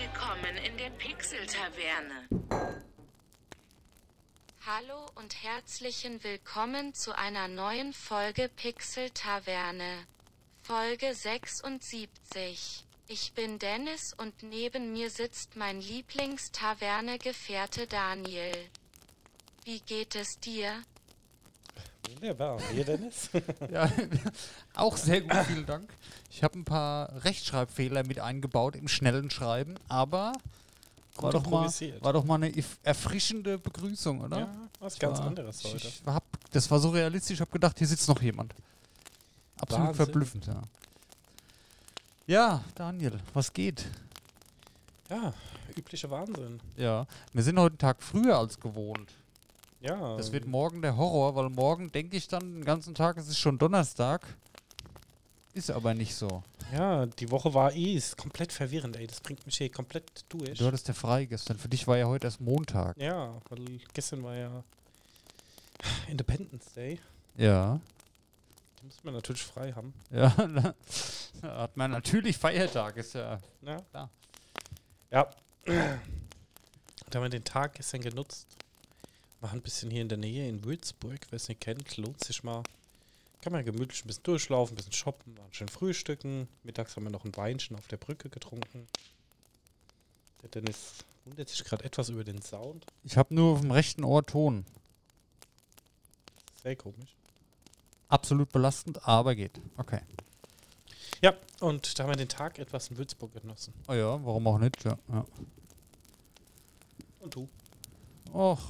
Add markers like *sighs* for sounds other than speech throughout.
willkommen in der Pixel-Taverne. Hallo und herzlichen Willkommen zu einer neuen Folge Pixel Taverne. Folge 76. Ich bin Dennis und neben mir sitzt mein Lieblingstaverne-Gefährte Daniel. Wie geht es dir? Wunderbar. Und ihr, Dennis? *laughs* *laughs* Ja, *laughs* auch sehr gut, vielen Dank. Ich habe ein paar Rechtschreibfehler mit eingebaut im schnellen Schreiben, aber war doch, mal, war doch mal eine erfrischende Begrüßung, oder? ja, was ganz war- anderes heute. Ich hab, das war so realistisch, ich habe gedacht, hier sitzt noch jemand. Absolut Wahnsinn. verblüffend, ja. Ja, Daniel, was geht? Ja, üblicher Wahnsinn. Ja, wir sind heute einen Tag früher als gewohnt. Ja. Das wird morgen der Horror, weil morgen denke ich dann den ganzen Tag, es ist schon Donnerstag. Ist aber nicht so. Ja, die Woche war eh ist komplett verwirrend, ey. Das bringt mich hier komplett durch. Du hattest ja frei gestern. Für dich war ja heute erst Montag. Ja, weil gestern war ja *sighs* Independence Day. Ja. Da muss man natürlich frei haben. Ja, *laughs* da hat man natürlich Feiertag, ist ja. Ja. Klar. Ja. Da haben wir den Tag gestern genutzt. Machen ein bisschen hier in der Nähe in Würzburg. Wer es nicht kennt, lohnt sich mal. Kann man gemütlich ein bisschen durchlaufen, ein bisschen shoppen, waren schön frühstücken. Mittags haben wir noch ein Weinchen auf der Brücke getrunken. Der Dennis wundert sich gerade etwas über den Sound. Ich habe nur auf dem rechten Ohr Ton. Sehr komisch. Absolut belastend, aber geht. Okay. Ja, und da haben wir den Tag etwas in Würzburg genossen. Oh ja, warum auch nicht? Ja. ja. Und du? Och.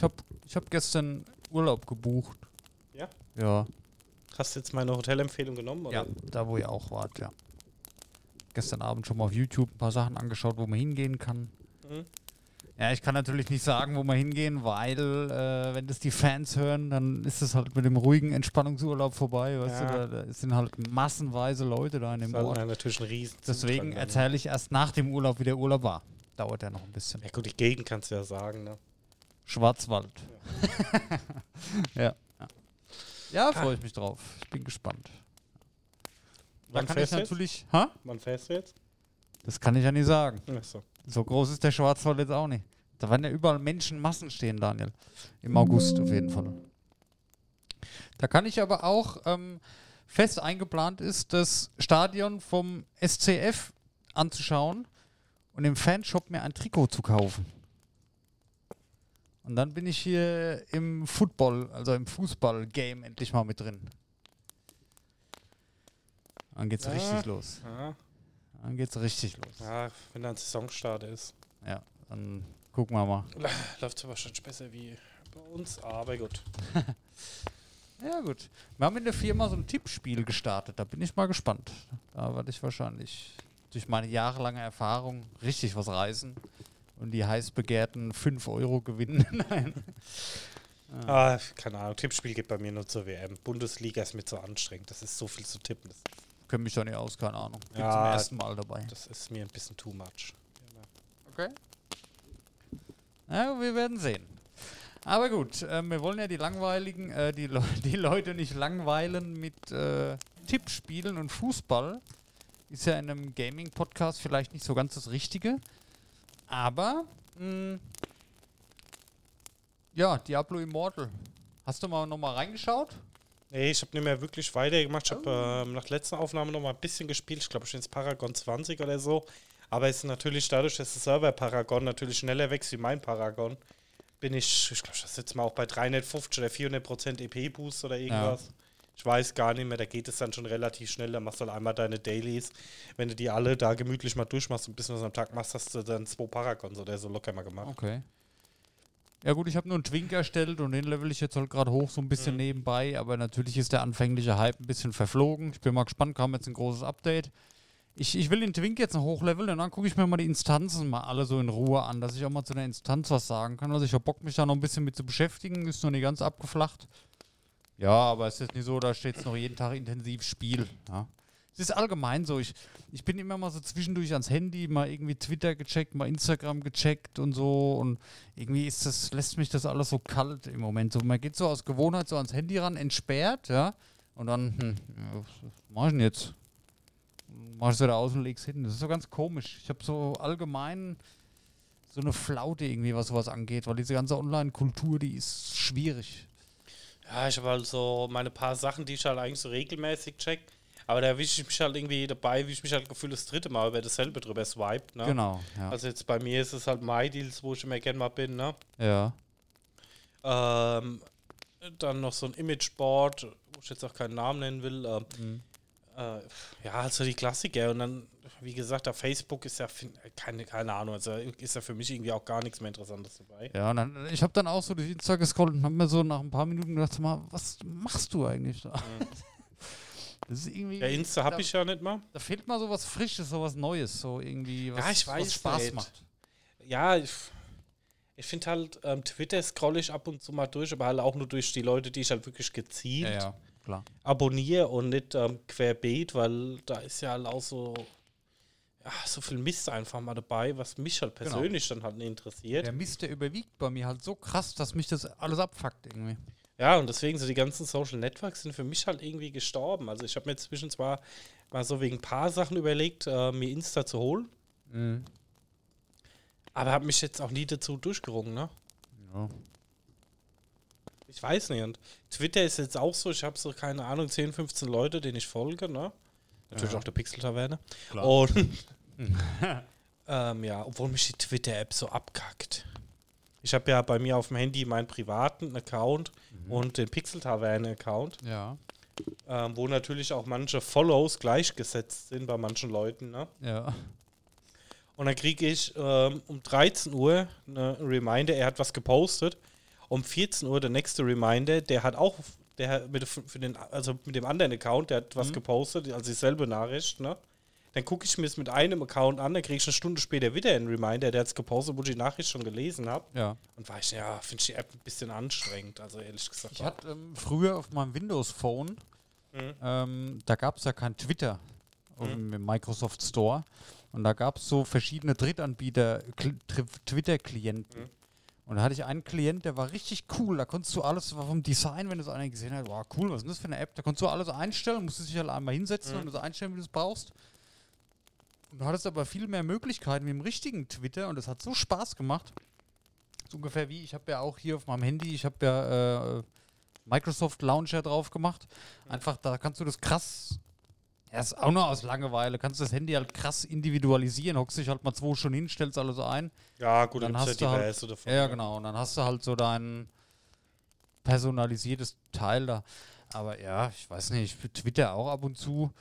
Ich habe ich hab gestern Urlaub gebucht. Ja? Ja. Hast du jetzt meine Hotelempfehlung genommen? Oder? Ja, da wo ihr auch wart, ja. Gestern Abend schon mal auf YouTube ein paar Sachen angeschaut, wo man hingehen kann. Mhm. Ja, ich kann natürlich nicht sagen, wo wir hingehen, weil äh, wenn das die Fans hören, dann ist es halt mit dem ruhigen Entspannungsurlaub vorbei. Weißt Ja. du, da, da sind halt massenweise Leute da in dem Das war Ort. natürlich ein riesen Deswegen dann. erzähle ich erst nach dem Urlaub, wie der Urlaub war. Dauert ja noch ein bisschen. Ja gut, die Gegend kannst du ja sagen, ne? Schwarzwald. *laughs* ja. Ja, ja freue ich mich drauf. Ich bin gespannt. Da Wann kann ich fährst du jetzt? natürlich. Ha? Wann fährst du jetzt? Das kann ich ja nicht sagen. Achso. So groß ist der Schwarzwald jetzt auch nicht. Da werden ja überall Menschenmassen stehen, Daniel. Im August auf jeden Fall. Da kann ich aber auch ähm, fest eingeplant ist, das Stadion vom SCF anzuschauen und im Fanshop mir ein Trikot zu kaufen. Und dann bin ich hier im Football, also im Fußball-Game endlich mal mit drin. Dann geht's Ja. richtig los. Ja. Dann geht's richtig los. ja, wenn dann Saisonstart ist. Ja, dann gucken wir mal. Läuft es wahrscheinlich besser wie bei uns, aber gut. *laughs* Ja, gut. Wir haben in der Firma so ein Tippspiel gestartet. Da bin ich mal gespannt. Da werde ich wahrscheinlich durch meine jahrelange Erfahrung richtig was reißen und die heiß begehrten 5 Euro gewinnen. *laughs* Nein. Ah, keine Ahnung, Tippspiel geht bei mir nur zur WM. Bundesliga ist mir zu anstrengend. Das ist so viel zu tippen. Können mich doch nicht aus, keine Ahnung. Bin Ja. zum ersten Mal dabei. das ist mir ein bisschen too much. Okay. Ja, wir werden sehen. Aber gut, äh, wir wollen ja die langweiligen, äh, die, Le *laughs* die Leute nicht langweilen mit äh, Tippspielen und Fußball. Ist ja in einem Gaming-Podcast vielleicht nicht so ganz das Richtige. Aber, mh, ja, Diablo Immortal. Hast du mal nochmal reingeschaut? Nee, ich habe nicht mehr wirklich weitergemacht. Ich habe ähm, nach letzter Aufnahme noch mal ein bisschen gespielt. Ich glaube, ich bin jetzt Paragon 20 oder so. Aber es ist natürlich dadurch, dass der Server Paragon natürlich schneller wächst wie mein Paragon, bin ich, ich glaube, das ist jetzt mal auch bei 350 oder 400 Prozent EP-Boost oder irgendwas. Ich weiß gar nicht mehr, da geht es dann schon relativ schnell. Da machst du halt einmal deine Dailies. Wenn du die alle da gemütlich mal durchmachst und ein bisschen was am Tag machst, hast du dann zwei Paragons oder so locker mal gemacht. Okay. Ja gut, ich habe nur einen Twink erstellt und den level ich jetzt halt gerade hoch, so ein bisschen nebenbei, aber natürlich ist der anfängliche Hype ein bisschen verflogen. Ich bin mal gespannt, kam jetzt ein großes Update. Ich, ich will den Twink jetzt noch hochleveln und dann gucke ich mir mal die Instanzen mal alle so in Ruhe an, dass ich auch mal zu der Instanz was sagen kann. Also ich habe Bock, mich da noch ein bisschen mit zu beschäftigen, ist noch nicht ganz abgeflacht. Ja, aber es ist nicht so, da steht jetzt noch jeden Tag intensiv Spiel. Ja. Es ist allgemein so. Ich, ich bin immer mal so zwischendurch ans Handy, mal irgendwie Twitter gecheckt, mal Instagram gecheckt und so. Und irgendwie ist das, lässt mich das alles so kalt im Moment. So, man geht so aus Gewohnheit so ans Handy ran, entsperrt, ja. Und dann, hm, was mach ich denn jetzt? machst du da aus und legst hin. Das ist so ganz komisch. Ich habe so allgemein so eine Flaute irgendwie, was sowas angeht, weil diese ganze Online-Kultur, die ist schwierig. Ja, ich habe halt so meine paar Sachen, die ich halt eigentlich so regelmäßig check. Aber da erwische ich mich halt irgendwie dabei, wie ich mich halt gefühlt das dritte Mal über dasselbe drüber swiped, ne? Genau, ja. Also jetzt bei mir ist es halt MyDeals, wo ich immer gerne mal bin, ne? ja. Ähm, dann noch so ein Imageboard, wo ich jetzt auch keinen Namen nennen will. Ähm, Mhm. Äh, ja, also die Klassiker. Und dann, wie gesagt, auf Facebook ist ja keine, keine Ahnung, also ist ja für mich irgendwie auch gar nichts mehr Interessantes dabei. Ja, und dann, ich habe dann auch so durch Insta gescrollt und habe mir so nach ein paar Minuten gedacht, mal, was machst du eigentlich da? *laughs* Das ist irgendwie. Ja, Insta habe da, ich ja nicht mal. Da fehlt mal so was Frisches, so was Neues, so irgendwie, was, Ja, ich weiß was Spaß nicht. macht. Ja, ich, ich finde halt, ähm, Twitter scroll ich ab und zu mal durch, aber halt auch nur durch die Leute, die ich halt wirklich gezielt Ja, ja, klar. abonniere und nicht ähm, querbeet, weil da ist ja halt auch so, ja, so viel Mist einfach mal dabei, was mich halt Genau. persönlich dann halt nicht interessiert. Der Mist, der überwiegt bei mir halt so krass, dass mich das alles abfuckt irgendwie. Ja, und deswegen so die ganzen Social Networks sind für mich halt irgendwie gestorben. Also ich habe mir zwischen zwar mal so wegen ein paar Sachen überlegt, äh, mir Insta zu holen, Mhm. aber habe mich jetzt auch nie dazu durchgerungen, ne? Ja. Ich weiß nicht. Und Twitter ist jetzt auch so, ich habe so, keine Ahnung, 10, 15 Leute, denen ich folge, ne? Natürlich Ja. auch der Pixel-Taverne. Klar. Und *laughs* ähm, ja, obwohl mich die Twitter-App so abkackt. Ich habe ja bei mir auf dem Handy meinen privaten Account Mhm. und den Pixel-Taverne-Account, Ja, ähm, wo natürlich auch manche Follows gleichgesetzt sind bei manchen Leuten, ne? ja. Und dann kriege ich ähm, um 13 Uhr eine Reminder, er hat was gepostet. Um 14 Uhr der nächste Reminder, der hat auch, der hat mit, für den, also mit dem anderen Account, der hat was Mhm. gepostet, also dieselbe Nachricht, ne? Dann gucke ich mir es mit einem Account an, dann kriege ich eine Stunde später wieder einen Reminder, der hat es gepostet, wo ich die Nachricht schon gelesen habe. ja. Und war ich, ja, finde ich die App ein bisschen anstrengend, also ehrlich gesagt. Ich hatte ähm, früher auf meinem Windows-Phone, Mhm. ähm, da gab es ja kein Twitter im im Microsoft Store. Und da gab es so verschiedene Drittanbieter, Twitter-Klienten. Mhm. Und da hatte ich einen Klient, der war richtig cool. Da konntest du alles war vom Design, wenn du es einer gesehen hast, wow, cool, was ist denn das für eine App? Da konntest du alles einstellen, musstest dich halt einmal hinsetzen Mhm. und das einstellen, wie du es brauchst. Und du hattest aber viel mehr Möglichkeiten wie im richtigen Twitter und das hat so Spaß gemacht. So ungefähr wie, ich habe ja auch hier auf meinem Handy, ich habe ja äh, Microsoft Launcher drauf gemacht. Einfach, da kannst du das krass, ja, ist auch nur aus Langeweile, kannst du das Handy halt krass individualisieren, hockst dich halt mal zwei Stunden hin, stellst alles ein. Ja, gut, Dann hast hast du halt- diverse davon. Ja, genau. Und dann hast du halt so dein personalisiertes Teil da. Aber ja, ich weiß nicht, ich Twitter auch ab und zu.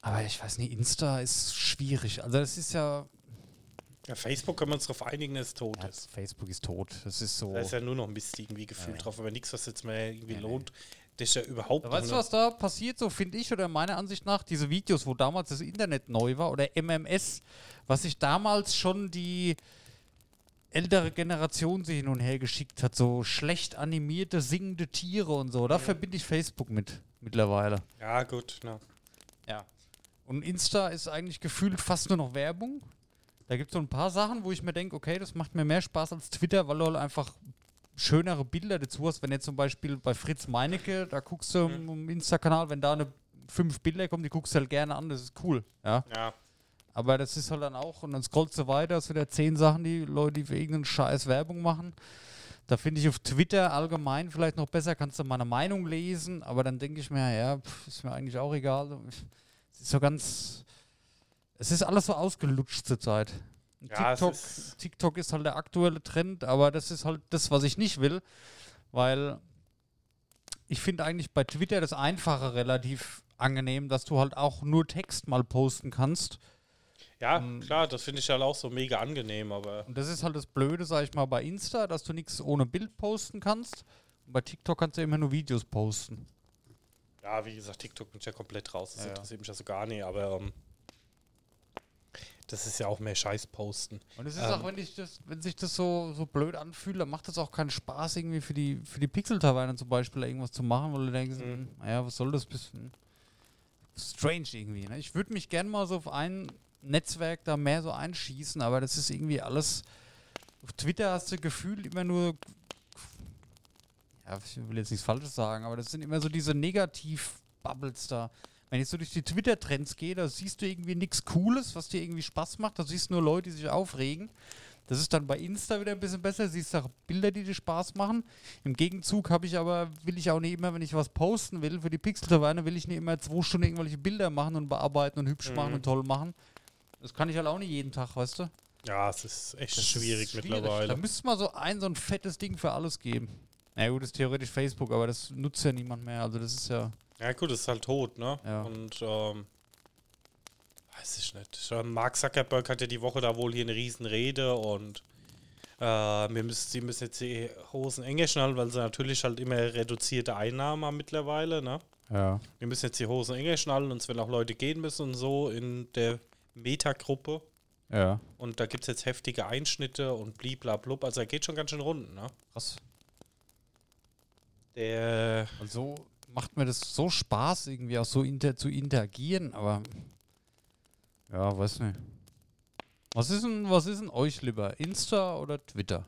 Aber ich weiß nicht, Insta ist schwierig. Also das ist ja, Ja, Facebook können wir uns darauf einigen, dass es tot ja ist. Facebook ist tot. Das ist so. Da ist ja nur noch Mist irgendwie gefühlt Ja. drauf, aber nichts, was jetzt mehr irgendwie Ja, lohnt. Das ist ja überhaupt Ja, weißt du, was da passiert, so finde ich, oder meiner Ansicht nach, diese Videos, wo damals das Internet neu war, oder MMS, was sich damals schon die ältere Generation sich hin und her geschickt hat, so schlecht animierte, singende Tiere und so, da verbinde ich Facebook mit mittlerweile. Ja, gut, na. Ja. Und Insta ist eigentlich gefühlt fast nur noch Werbung. Da gibt es so ein paar Sachen, wo ich mir denke, okay, das macht mir mehr Spaß als Twitter, weil du halt einfach schönere Bilder dazu hast. Wenn jetzt zum Beispiel bei Fritz Meinecke, da guckst du im im Insta-Kanal, wenn da eine fünf Bilder kommen, die guckst du halt gerne an, das ist cool. Ja. Ja. Aber das ist halt dann auch, und dann scrollst du weiter, hast wieder zehn Sachen, die Leute, die für irgendeinen Scheiß Werbung machen. Da finde ich auf Twitter allgemein vielleicht noch besser, kannst du meine Meinung lesen, aber dann denke ich mir, ja, pff, ist mir eigentlich auch egal. Es ist so ganz. Es ist alles so ausgelutscht zurzeit. Ja, TikTok, ist- TikTok ist halt der aktuelle Trend, aber das ist halt das, was ich nicht will, weil ich finde eigentlich bei Twitter das Einfache relativ angenehm, dass du halt auch nur Text mal posten kannst. Ja, Ähm, klar, das finde ich halt auch so mega angenehm, aber Und das ist halt das Blöde, sag ich mal, bei Insta, dass du nichts ohne Bild posten kannst. Und bei TikTok kannst du immer nur Videos posten. ja, wie gesagt, TikTok bin ich ja komplett raus. Das Ja, ja. interessiert mich also gar nicht, aber ähm, das ist ja auch mehr Scheiß posten. Und es ist Ähm. auch, wenn, das, wenn sich das so, so blöd anfühlt, dann macht das auch keinen Spaß, irgendwie für die, für die Pixel-Taverne zum Beispiel irgendwas zu machen, weil du denkst, Mhm. naja, was soll das bisschen strange irgendwie. Ne? Ich würde mich gern mal so auf ein Netzwerk da mehr so einschießen, aber das ist irgendwie alles. Auf Twitter hast du gefühlt immer nur. Ja, ich will jetzt nichts Falsches sagen, aber das sind immer so diese Negativ-Bubbles da. Wenn ich so durch die Twitter-Trends gehe, da siehst du irgendwie nichts Cooles, was dir irgendwie Spaß macht. Da siehst du nur Leute, die sich aufregen. Das ist dann bei Insta wieder ein bisschen besser. Siehst du auch Bilder, die dir Spaß machen. Im Gegenzug habe ich aber, will ich auch nicht immer, wenn ich was posten will für die Pixel-Taverne, will ich nicht immer zwei Stunden irgendwelche Bilder machen und bearbeiten und hübsch machen und toll machen. Das kann ich halt auch nicht jeden Tag, weißt du? Ja, es ist echt Das ist schwierig, Da mittlerweile. müsste es mal so ein, so ein fettes Ding für alles geben. Na ja, gut, das ist theoretisch Facebook, aber das nutzt ja niemand mehr. Also das ist ja. Ja, gut, es ist halt tot, ne? Ja. Und, ähm, weiß ich nicht. Mark Zuckerberg hat ja die Woche da wohl hier eine Riesenrede und äh, wir müssen, sie müssen jetzt die Hosen enger schnallen, weil sie natürlich halt immer reduzierte Einnahmen haben mittlerweile, ne? Ja. Wir müssen jetzt die Hosen enger schnallen und es werden auch Leute gehen müssen und so in der Meta-Gruppe. Ja. Und da gibt es jetzt heftige Einschnitte und bliblablub. Also er geht schon ganz schön runden, ne? Krass. Der, Also macht mir das so Spaß, irgendwie auch so inter zu interagieren, aber. Ja, weiß nicht. Was ist denn, was ist denn euch lieber? Insta oder Twitter?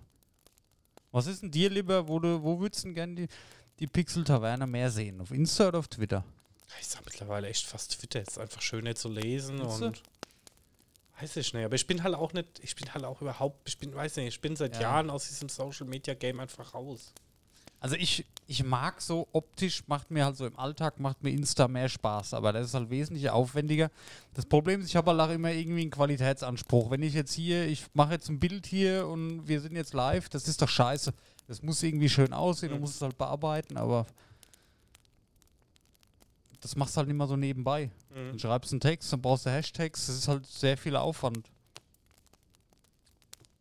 Was ist denn dir lieber, wo du, wo würdest du denn gerne die, die Pixel-Taverne mehr sehen? Auf Insta oder auf Twitter? ich sag mittlerweile echt fast Twitter. Ist einfach schöner zu lesen du? und weiß ich nicht. Aber ich bin halt auch nicht, ich bin halt auch überhaupt, ich bin, weiß nicht, ich bin seit Ja. Jahren aus diesem Social Media Game einfach raus. Also ich, ich mag so optisch, macht mir halt so im Alltag, macht mir Insta mehr Spaß, aber das ist halt wesentlich aufwendiger. Das Problem ist, ich habe halt auch immer irgendwie einen Qualitätsanspruch. Wenn ich jetzt hier, ich mache jetzt ein Bild hier und wir sind jetzt live, das ist doch scheiße. Das muss irgendwie schön aussehen, du Mhm. musst es halt bearbeiten, aber das machst du halt nicht mal so nebenbei. Mhm. Dann schreibst einen Text, dann brauchst du Hashtags, das ist halt sehr viel Aufwand.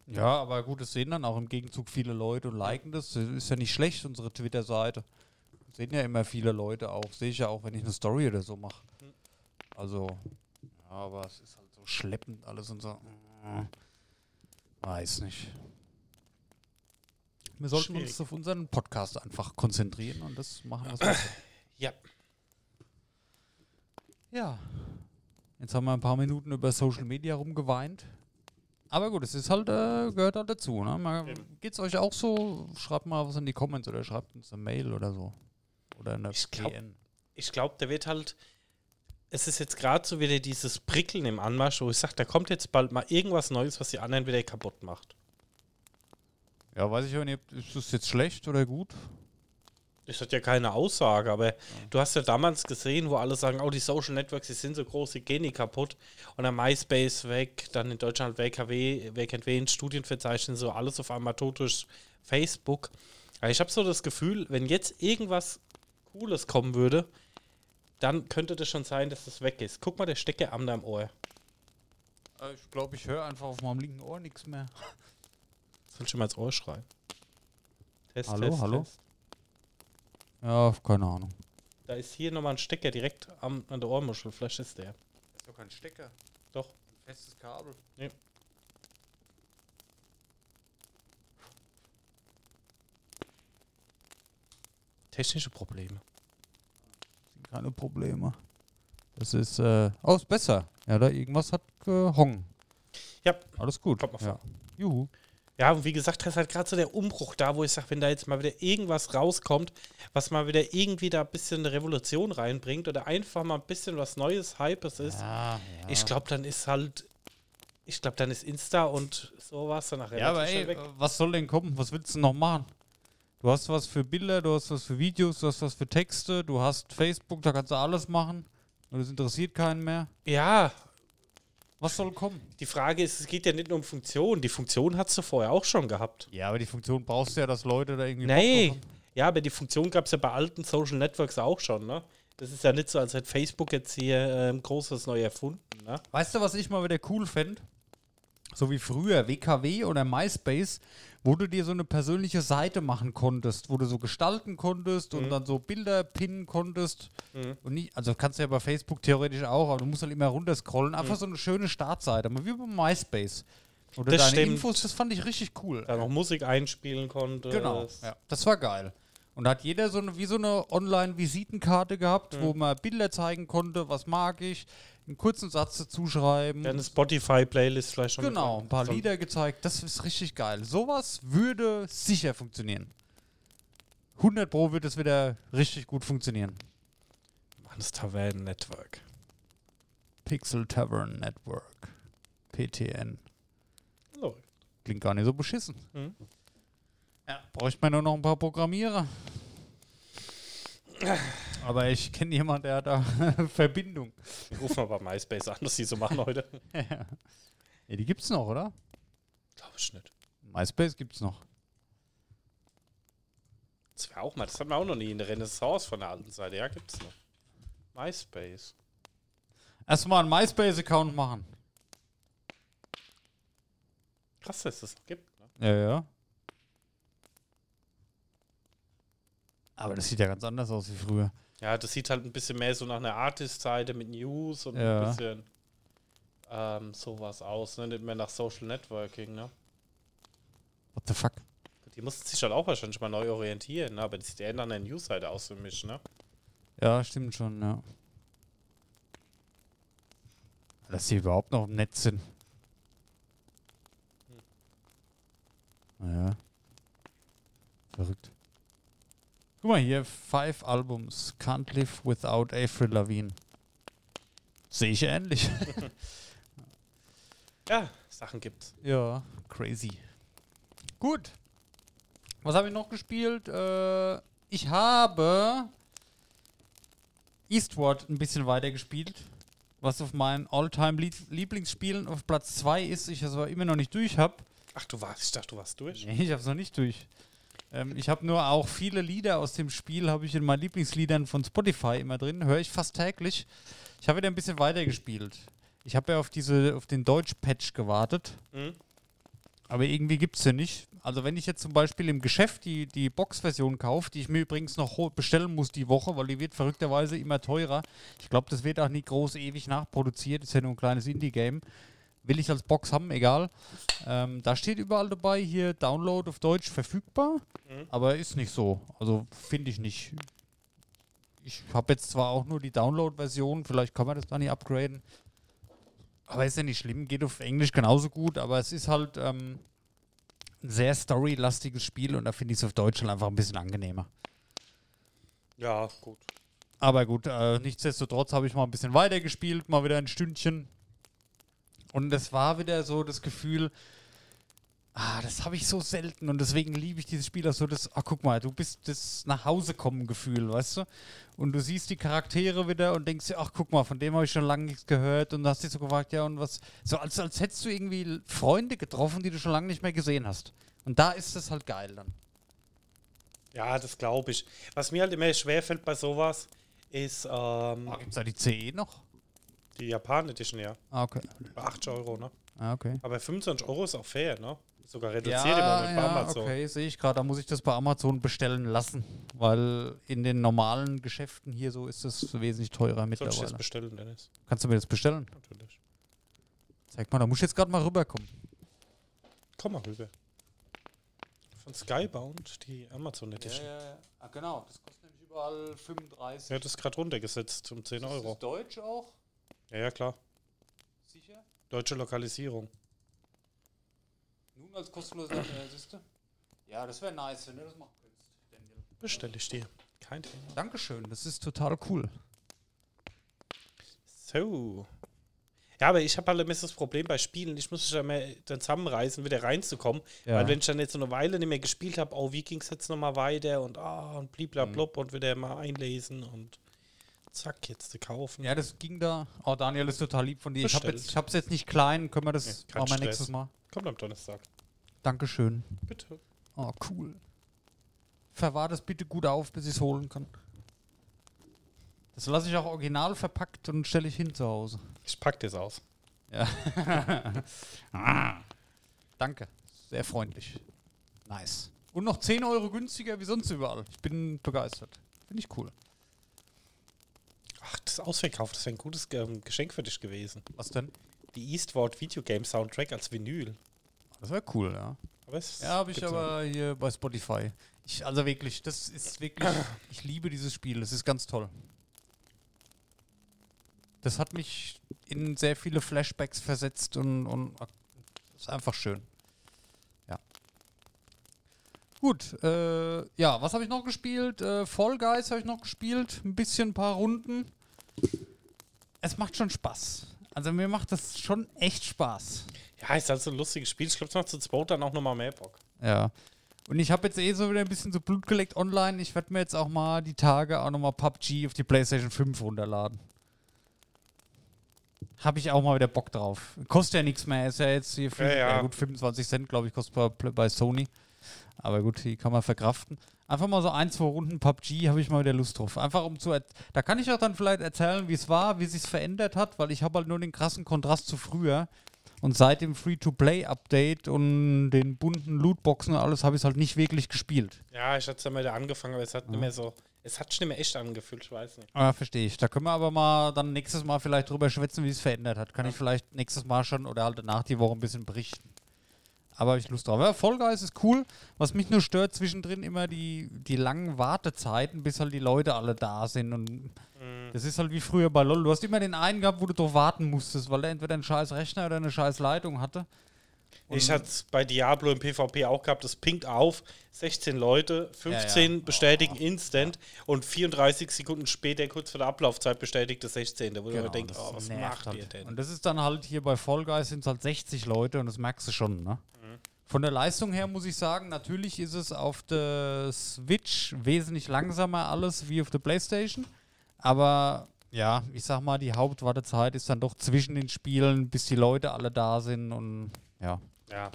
Ja, aber gut, das sehen dann auch im Gegenzug viele Leute und liken das. Das ist ja nicht schlecht, unsere Twitter-Seite. Sehen ja immer viele Leute auch. Sehe ich ja auch, wenn ich eine Story oder so mache. Also, ja, aber es ist halt so schleppend alles und so. Weiß nicht. Wir sollten uns Schwierig. auf unseren Podcast einfach konzentrieren und das machen, wir *clears throat* Ja. Ja. Jetzt haben wir ein paar Minuten über Social Media rumgeweint. Aber gut, es ist halt, äh, gehört halt dazu. Ne? Mal, geht's euch auch so? Schreibt mal was in die Comments oder schreibt uns eine Mail oder so. Oder eine Ich glaub- PN. Ich glaube, der wird halt. Es ist jetzt gerade so wieder dieses Prickeln im Anmarsch, wo ich sage, da kommt jetzt bald mal irgendwas Neues, was die anderen wieder kaputt macht. Ja, weiß ich auch nicht, ist das jetzt schlecht oder gut? Das hat ja keine Aussage, aber du hast ja damals gesehen, wo alle sagen, oh, die Social Networks, die sind so groß, die gehen nicht kaputt. Und dann MySpace weg, dann in Deutschland WKW, WKW in Studienverzeichnis, so alles auf einmal tot durch Facebook. Aber ich habe so das Gefühl, wenn jetzt irgendwas Cooles kommen würde, dann könnte das schon sein, dass das weg ist. Guck mal, der Stecker am deinem Ohr. Äh, Ich glaube, ich höre einfach auf meinem linken Ohr nichts mehr. Soll ich schon mal ins Ohr schreien? Test, Hallo, Test, hallo? Test. Ja, keine Ahnung. Da ist hier nochmal ein Stecker direkt am, an der Ohrmuschel. Vielleicht ist der. Das ist doch kein Stecker. Doch. Ein festes Kabel. Technische Probleme. Sind keine Probleme. Das ist, äh, oh, ist besser. Ja, da irgendwas hat gehongen. Ja. Alles gut. Kommt mal ja. vor. Juhu. Ja, und wie gesagt, das ist halt gerade so der Umbruch da, wo ich sage, wenn da jetzt mal wieder irgendwas rauskommt, was mal wieder irgendwie da ein bisschen eine Revolution reinbringt oder einfach mal ein bisschen was Neues, Hypes ist, Ja, ja. ich glaube, dann ist halt, ich glaube, dann ist Insta und sowas dann nachher Ja, aber ey, weg. was soll denn kommen? Was willst du noch machen? Du hast was für Bilder, du hast was für Videos, du hast was für Texte, du hast Facebook, da kannst du alles machen. Und das interessiert keinen mehr. Ja, Was soll kommen? die Frage ist, es geht ja nicht nur um Funktion. Die Funktion hast du vorher auch schon gehabt. Ja, aber die Funktion brauchst du ja, dass Leute da irgendwie. Nee, ja, aber die Funktion gab es ja bei alten Social Networks auch schon, ne? Das ist ja nicht so, als hätte Facebook jetzt hier ähm, großes neu erfunden, ne? Weißt du, was ich mal wieder cool fände? So wie früher, WKW oder MySpace, wo du dir so eine persönliche Seite machen konntest, wo du so gestalten konntest und dann so Bilder pinnen konntest. Mhm. Und nicht, also kannst du ja bei Facebook theoretisch auch, aber du musst halt immer runterscrollen. Einfach so eine schöne Startseite, wie bei MySpace. Oder Das deine stimmt. Infos, das fand ich richtig cool. Da noch Musik einspielen konnte. Genau, ja, das war geil. Und da hat jeder so eine, wie so eine Online-Visitenkarte gehabt, wo man Bilder zeigen konnte, was mag ich, einen kurzen Satz dazu schreiben. Dann eine Spotify-Playlist vielleicht schon. Genau, ein paar So Lieder gezeigt. Das ist richtig geil. Sowas würde sicher funktionieren. 100 Pro wird es wieder richtig gut funktionieren. Das Tavern Network. Pixel Tavern Network. PTN. Läuft. Klingt gar nicht so beschissen. Mhm. Ja, bräuchte man nur noch ein paar Programmierer. Aber ich kenne jemanden, der hat da *laughs* Verbindung. Wir rufen mal bei MySpace an, was die so machen heute. *laughs* ja, die gibt's noch, oder? Glaube ich nicht. MySpace gibt's noch. Das wäre auch mal, das hatten wir auch noch nie in der Renaissance von der alten Seite. Ja, gibt's noch. MySpace. Erstmal einen MySpace-Account machen. Krass, dass es das noch gibt. Ne? Ja, ja. Aber das sieht ja ganz anders aus wie früher. Ja, das sieht halt ein bisschen mehr so nach einer Artist-Seite mit News und Ja. ein bisschen ähm, sowas aus, ne? Nicht mehr nach Social Networking, ne? What the fuck? Die mussten sich halt auch wahrscheinlich mal neu orientieren, ne? aber das sieht eher nach einer News-Seite aus für mich, ne? Ja, stimmt schon, ja. Dass die überhaupt noch im Netz sind. Naja. Verrückt. Guck mal hier, Five Albums. Can't Live Without Avril Lavigne. Sehe ich ähnlich. *laughs* Ja, Sachen gibt's. ja, crazy. Gut. Was habe ich noch gespielt? Äh, ich habe Eastward ein bisschen weiter gespielt. Was auf meinen All-Time-Lieblingsspielen auf Platz 2 ist, ich es aber immer noch nicht durch habe. Ach, du warst, ich dachte, du warst durch. Nee, ich habe es noch nicht durch. Ähm, ich habe nur auch viele Lieder aus dem Spiel, habe ich in meinen Lieblingsliedern von Spotify immer drin. Höre ich fast täglich. Ich habe wieder ein bisschen weiter gespielt. Ich habe ja auf, diese, auf den Deutsch-Patch gewartet. Mhm. Aber irgendwie gibt es den nicht. Also wenn ich jetzt zum Beispiel im Geschäft die, die Box-Version kaufe, die ich mir übrigens noch bestellen muss die Woche, weil die wird verrückterweise immer teurer. Ich glaube, das wird auch nie groß ewig nachproduziert. Ist ja nur ein kleines Indie-Game. Will ich als Box haben, egal. Ähm, da steht überall dabei, hier Download auf Deutsch verfügbar. Mhm. Aber ist nicht so. Also finde ich nicht. Ich habe jetzt zwar auch nur die Download-Version, vielleicht kann man das dann nicht upgraden. Aber ist ja nicht schlimm, geht auf Englisch genauso gut, aber es ist halt ähm, ein sehr storylastiges Spiel und da finde ich es auf Deutsch halt einfach ein bisschen angenehmer. Ja, gut. Aber gut, äh, nichtsdestotrotz habe ich mal ein bisschen weiter gespielt, mal wieder ein Stündchen. Und es war wieder so das Gefühl, ah, das habe ich so selten und deswegen liebe ich dieses Spiel auch so, das, ah, guck mal, du bist das nach Hause kommen Gefühl, weißt du? Und du siehst die Charaktere wieder und denkst dir, ach, guck mal, von dem habe ich schon lange nichts gehört und hast dich so gefragt, ja, und was, so als, als hättest du irgendwie Freunde getroffen, die du schon lange nicht mehr gesehen hast. Und da ist es halt geil dann. Ja, das glaube ich. Was mir halt immer schwerfällt bei sowas, ist ähm, Oh, Gibt es da die CE noch? Die Japan Edition, ja. Ah, okay. Bei 8 Euro, ne? Ah, okay. Aber 25 Euro ist auch fair, ne? Sogar reduziert im Moment bei Amazon. okay, sehe ich gerade. Da muss ich das bei Amazon bestellen lassen, weil in den normalen Geschäften hier so ist es wesentlich teurer Soll ich das mittlerweile. bestellen, Dennis? Kannst du mir das bestellen? Natürlich. Zeig mal, da muss ich jetzt gerade mal rüberkommen. Komm mal rüber. Von Skybound, die Amazon Edition. Ja, ja. Ah, genau. Das kostet nämlich überall 35. das ist gerade runtergesetzt um 10 Euro. Deutsch auch? Ja, ja, klar. Sicher? Deutsche Lokalisierung. Nun als kostenloser, äh? Ja, das wäre nice, wenn du das machen könntest, Daniel. Bestelle ich dir. Kein Thema. Dankeschön, das ist total cool. So. Ja, aber ich habe halt immer das Problem bei Spielen, ich muss mich ja immer dann zusammenreißen, wieder reinzukommen. Ja. Weil wenn ich dann jetzt so eine Weile nicht mehr gespielt habe, oh, wie ging es jetzt nochmal weiter und ah, und Mhm. bliblablub und wieder mal einlesen und zack, jetzt zu kaufen. Ja, das ging da. Oh, Daniel ist total lieb von dir. Ich habe Bestellt. jetzt, ich hab's jetzt nicht klein. Können wir das Ja, machen wir nächstes Mal? Kommt am Donnerstag. Dankeschön. Bitte. Oh, cool. Verwahr das bitte gut auf, bis ich es holen kann. Das lasse ich auch original verpackt und stelle ich hin zu Hause. Ich pack das aus. Ja. ah. *laughs* Danke. Sehr freundlich. Nice. Und noch 10 Euro günstiger wie sonst überall. Ich bin begeistert. Finde ich cool. Ach, das wäre ein gutes ähm, Geschenk für dich gewesen. Was denn? Die Eastward Videogame Soundtrack als Vinyl. Das wäre cool, ja. Ja, habe ich aber hier bei Spotify. Ich, also wirklich, das ist wirklich, *coughs* ich liebe dieses Spiel, das ist ganz toll. Das hat mich in sehr viele Flashbacks versetzt und, und ist einfach schön. Ja. Gut, äh, ja, was habe ich noch gespielt? Äh, Fall Guys habe ich noch gespielt, ein bisschen, ein paar Runden. Es macht schon Spaß. Also mir macht das schon echt Spaß. Ja, ist halt so ein lustiges Spiel. Ich glaube, es macht zu zweit dann auch nochmal mehr Bock. Ja. Und ich habe jetzt eh so wieder ein bisschen so Blut geleckt online. Ich werde mir jetzt auch mal die Tage auch nochmal PUBG auf die PlayStation 5 runterladen. Habe ich auch mal wieder Bock drauf. Kostet ja nichts mehr. Ist ja jetzt hier für, Ja, ja. ja, gut 25 Cent, glaube ich, kostet bei, bei Sony. Aber gut, die kann man verkraften. Einfach mal so ein, zwei Runden PUBG habe ich mal wieder Lust drauf. Einfach um zu. Da kann ich auch dann vielleicht erzählen, wie es war, wie es sich verändert hat, weil ich habe halt nur den krassen Kontrast zu früher. Und seit dem Free-to-Play-Update und den bunten Lootboxen und alles habe ich es halt nicht wirklich gespielt. Ja, ich hatte es ja mal wieder angefangen, aber es hat nicht mehr so. Es hat sich nicht mehr echt angefühlt, ich weiß nicht. Ah, verstehe ich. Da können wir aber mal dann nächstes Mal vielleicht drüber schwätzen, wie es verändert hat. Kann ich vielleicht nächstes Mal schon oder halt danach die Woche ein bisschen berichten. Aber habe ich Lust drauf. Ja, Fall Guys ist cool. Was mich nur stört, zwischendrin immer die, die langen Wartezeiten, bis halt die Leute alle da sind. Und das ist halt wie früher bei LOL. Du hast immer den einen gehabt, wo du drauf warten musstest, weil er entweder einen scheiß Rechner oder eine scheiß Leitung hatte. Ich hatte es bei Diablo im PvP auch gehabt, das pinkt auf, 16 Leute, 15 Ja, ja. bestätigen instant und 34 Sekunden später, kurz vor der Ablaufzeit, bestätigt das 16. Wo Genau, man denkt, oh, was macht ihr halt. denn? Und das ist dann halt hier bei Fall Guys sind es halt 60 Leute und das merkst du schon, ne? Von der Leistung her muss ich sagen, natürlich ist es auf der Switch wesentlich langsamer alles wie auf der Playstation. Aber ja, ich sag mal, die Hauptwartezeit ist dann doch zwischen den Spielen, bis die Leute alle da sind und ja. Ja,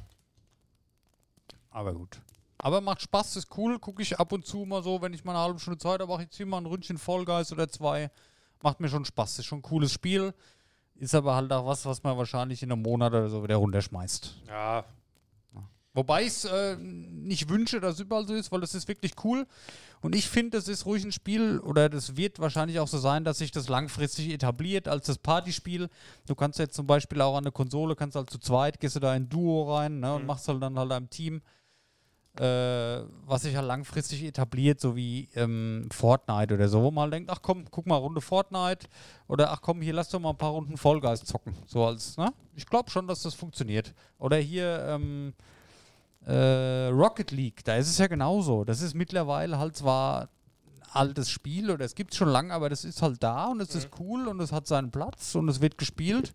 Aber gut. Aber macht Spaß, ist cool. Gucke ich ab und zu mal so, wenn ich mal eine halbe Stunde Zeit habe, mache ich ziehe mal ein Ründchen Guys oder zwei. Macht mir schon Spaß. Ist schon ein cooles Spiel. Ist aber halt auch was, was man wahrscheinlich in einem Monat oder so wieder runterschmeißt. ja, Wobei ich es äh, nicht wünsche, dass es überall so ist, weil das ist wirklich cool. Und ich finde, das ist ruhig ein Spiel, oder das wird wahrscheinlich auch so sein, dass sich das langfristig etabliert als das Partyspiel. Du kannst jetzt zum Beispiel auch an der Konsole, kannst halt zu zweit, gehst du da in Duo rein ne, und machst halt dann halt im Team. Äh, was sich halt langfristig etabliert, so wie ähm, Fortnite oder so, wo man halt denkt, ach komm, guck mal, Runde Fortnite oder ach komm, hier lass doch mal ein paar Runden Fall Guys zocken. So als, ne? Ich glaube schon, dass das funktioniert. Oder hier, ähm, äh, Rocket League, da ist es ja genauso. Das ist mittlerweile halt zwar ein altes Spiel oder es gibt es schon lange, aber das ist halt da und es ist cool und es hat seinen Platz und es wird gespielt.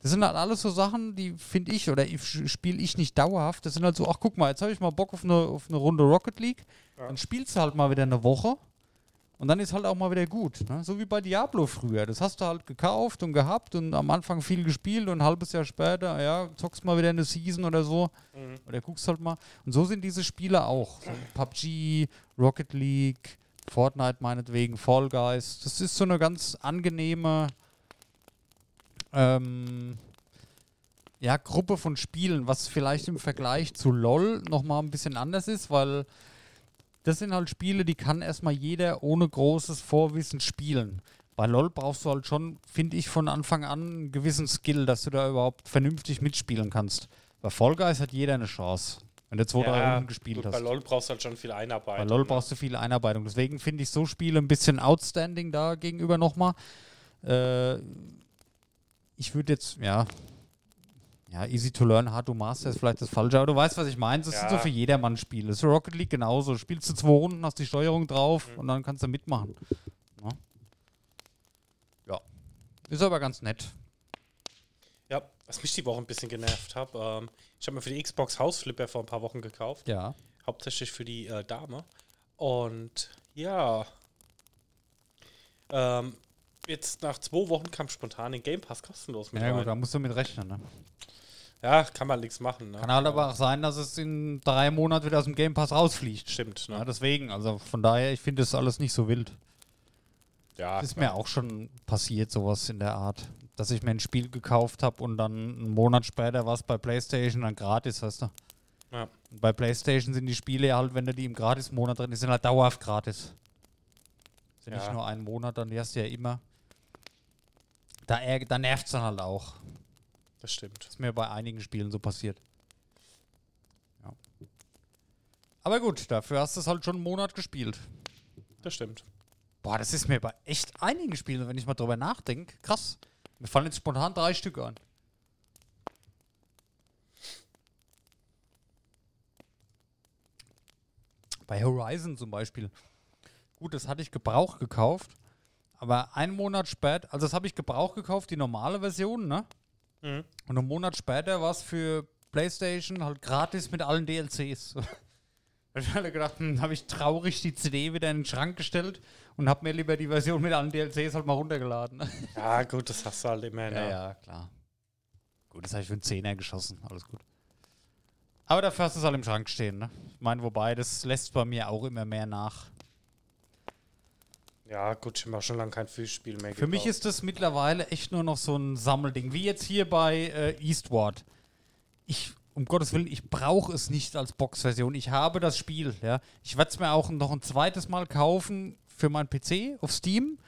Das sind halt alles so Sachen, die finde ich oder spiele ich nicht dauerhaft. Das sind halt so, ach guck mal, jetzt habe ich mal Bock auf eine, auf eine Runde Rocket League. Dann spielst du halt mal wieder eine Woche und dann ist halt auch mal wieder gut. Ne? So wie bei Diablo früher. Das hast du halt gekauft und gehabt und am Anfang viel gespielt und ein halbes Jahr später, ja, zockst mal wieder eine Season oder so. Oder guckst halt mal. Und so sind diese Spiele auch. So PUBG, Rocket League, Fortnite meinetwegen, Fall Guys. Das ist so eine ganz angenehme ähm, ja, Gruppe von Spielen, was vielleicht im Vergleich zu LOL nochmal ein bisschen anders ist, weil das sind halt Spiele, die kann erstmal jeder ohne großes Vorwissen spielen. Bei LOL brauchst du halt schon, finde ich, von Anfang an einen gewissen Skill, dass du da überhaupt vernünftig mitspielen kannst. Bei Fall Guys hat jeder eine Chance, wenn du zwei, drei Runden gespielt gut, hast. Bei LOL brauchst du halt schon viel Bei Einarbeitung. LOL ne? brauchst du viel Einarbeitung. Deswegen finde ich so Spiele ein bisschen outstanding da gegenüber nochmal. Äh, ich würde jetzt, ja, ja, easy to learn, hard to master ist vielleicht das Falsche, aber du weißt, was ich meine. Das sind so Ja. für jedermann Spiele. Das ist Rocket League genauso. Spielst du zwei Runden, hast die Steuerung drauf Mhm. und dann kannst du mitmachen. Ja. ja. Ist aber ganz nett. Ja, was mich die Woche ein bisschen genervt hat, ähm, ich habe mir für die Xbox Hausflipper vor ein paar Wochen gekauft. Ja. Hauptsächlich für die äh, Dame. Und ja, ähm, jetzt nach zwei Wochen kam spontan den Game Pass kostenlos mit Ja, gut, rein. da musst du mit rechnen. Ne? Ja, kann man nichts machen. Ne? Kann halt aber auch sein, dass es in drei Monaten wieder aus dem Game Pass rausfliegt. Stimmt, Ja, ne? deswegen, also von daher, ich finde das alles nicht so wild. Ja, Das ist mir auch schon passiert, sowas in der Art. Dass ich mir ein Spiel gekauft habe und dann einen Monat später war es bei PlayStation dann gratis, weißt du? ja. Und bei PlayStation sind die Spiele ja halt, wenn du die im Gratis-Monat drin, die sind halt dauerhaft gratis. Sind Ja. nicht nur einen Monat, dann die hast du ja immer. Da, ärg- da nervt es dann halt auch. Das stimmt. ist mir bei einigen Spielen so passiert. Ja. Aber gut, dafür hast du es halt schon einen Monat gespielt. Das stimmt. Boah, das ist mir bei echt einigen Spielen, wenn ich mal drüber nachdenke, krass. Mir fallen jetzt spontan drei Stück an. Bei Horizon zum Beispiel. Gut, das hatte ich gebraucht gekauft, Aber einen Monat später, also das habe ich gebraucht gekauft, die normale Version, ne? Mhm. Und einen Monat später war es für PlayStation halt gratis mit allen DLCs. *laughs* Da hab ich alle gedacht, hm, habe ich traurig die CD wieder in den Schrank gestellt und habe mir lieber die Version mit allen DLCs halt mal runtergeladen. *laughs* Ja, gut, das hast du halt immer. ne? ja, klar. Gut, das habe ich für einen Zehner geschossen, alles gut. Aber dafür hast du es halt im Schrank stehen, ne? Ich meine, wobei, das lässt bei mir auch immer mehr nach. Ja, gut, ich auch schon lange kein Fußspiel mehr Für mich gekauft. ist das mittlerweile echt nur noch so ein Sammelding. Wie jetzt hier bei äh, Eastward. Ich, um Gottes Willen, ich brauche es nicht als Boxversion. Ich habe das Spiel, ja. Ich werde es mir auch noch ein zweites Mal kaufen für meinen PC auf Steam.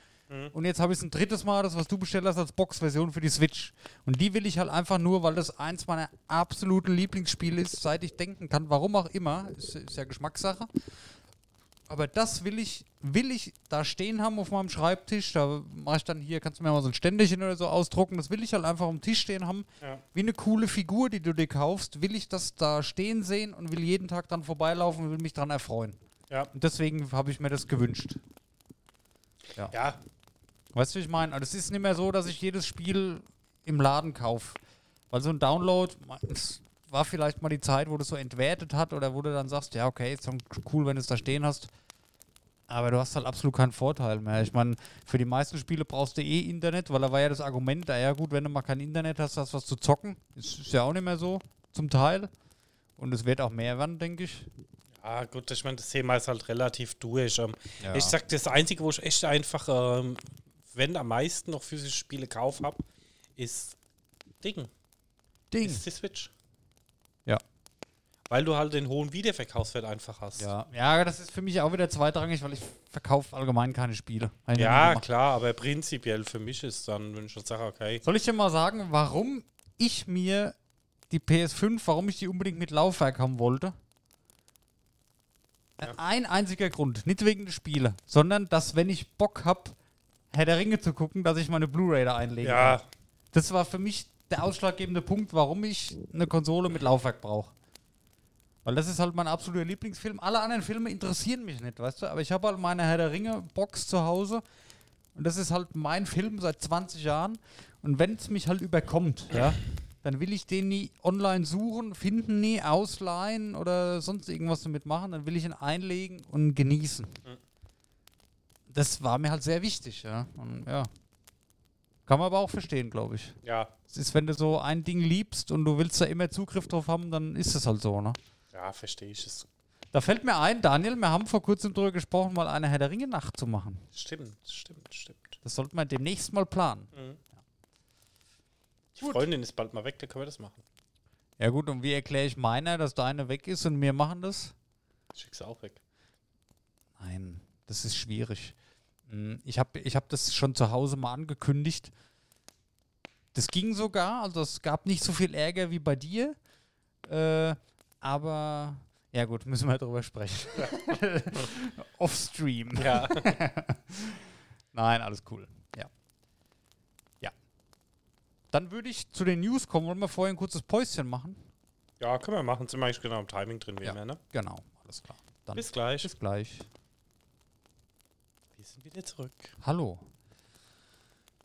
Und jetzt habe ich es ein drittes Mal, das, was du bestellt hast, als Boxversion für die Switch. Und die will ich halt einfach nur, weil das eins meiner absoluten Lieblingsspiele ist, seit ich denken kann. Warum auch immer. Ist, ist ja Geschmackssache. Aber das will ich, will ich da stehen haben auf meinem Schreibtisch. Da mache ich dann hier, kannst du mir mal so ein Ständerchen oder so ausdrucken. Das will ich halt einfach am Tisch stehen haben. Ja. Wie eine coole Figur, die du dir kaufst, will ich das da stehen sehen und will jeden Tag dann vorbeilaufen und will mich dran erfreuen. Ja. Und deswegen habe ich mir das gewünscht. Ja, Weißt du, wie ich meine? Also Es ist nicht mehr so, dass ich jedes Spiel im Laden kaufe. Weil so ein Download, war vielleicht mal die Zeit, wo das so entwertet hat oder wo du dann sagst, ja, okay, ist schon cool, wenn du es da stehen hast. Aber du hast halt absolut keinen Vorteil mehr. Ich meine, für die meisten Spiele brauchst du eh Internet, weil da war ja das Argument, ja gut, wenn du mal kein Internet hast, hast du was zu zocken. Ist, ist ja auch nicht mehr so, zum Teil. Und es wird auch mehr werden, denke ich. Ja, gut, ich meine, das Thema ist halt relativ durch. Ähm, Ja. Ich sag, das Einzige, wo ich echt einfach, ähm, wenn am meisten noch physische Spiele Kauf habe, ist Ding. Ding. Ist die Switch. Ja. Weil du halt den hohen Wiederverkaufswert einfach hast. Ja. ja, das ist für mich auch wieder zweitrangig, weil ich verkaufe allgemein keine Spiele. Ja, klar, aber prinzipiell für mich ist dann, wenn ich schon sage, okay, Soll ich dir mal sagen, warum ich mir die PS5, warum ich die unbedingt mit Laufwerk haben wollte? Ein einziger Grund, nicht wegen der Spiele, sondern dass, wenn ich Bock habe, Herr der Ringe zu gucken, dass ich meine Blu-ray da einlege. ja, Das war für mich der ausschlaggebende Punkt, warum ich eine Konsole mit Laufwerk brauche. Weil das ist halt mein absoluter Lieblingsfilm. Alle anderen Filme interessieren mich nicht, weißt du? Aber ich habe halt meine Herr der Ringe-Box zu Hause. Und das ist halt mein Film seit 20 Jahren. Und wenn es mich halt überkommt, ja, dann will ich den nie online suchen, finden nie, ausleihen oder sonst irgendwas damit machen. Dann will ich ihn einlegen und genießen. Das war mir halt sehr wichtig, ja. Und ja. Kann man aber auch verstehen, glaube ich. ja, Es ist, wenn du so ein Ding liebst und du willst da immer Zugriff drauf haben, dann ist es halt so, ne? Ja, verstehe ich es. Da fällt mir ein, Daniel, wir haben vor kurzem darüber gesprochen, mal eine Herr der Ringe Nacht zu machen. Stimmt, stimmt, stimmt. Das sollten wir demnächst mal planen. Die Freundin ist bald mal weg, dann können wir das machen. Ja gut, und wie erkläre ich meiner, dass deine weg ist und wir machen das? Schick sie auch weg. Nein, das ist schwierig. Hm, Ich habe ich hab das schon zu Hause mal angekündigt. Das ging sogar, also es gab nicht so viel Ärger wie bei dir. Äh, aber, ja gut, müssen wir drüber sprechen. *laughs* Offstream. Ja. *laughs* Nein, alles cool. Ja. Ja. Dann würde ich zu den News kommen. Wollen wir vorher ein kurzes Päuschen machen? ja, können wir machen. Sind wir eigentlich genau im Timing drin, wie Ja. immer, ne? Genau, alles klar. Dann Bis gleich. bis gleich. Wir sind wieder zurück. Hallo.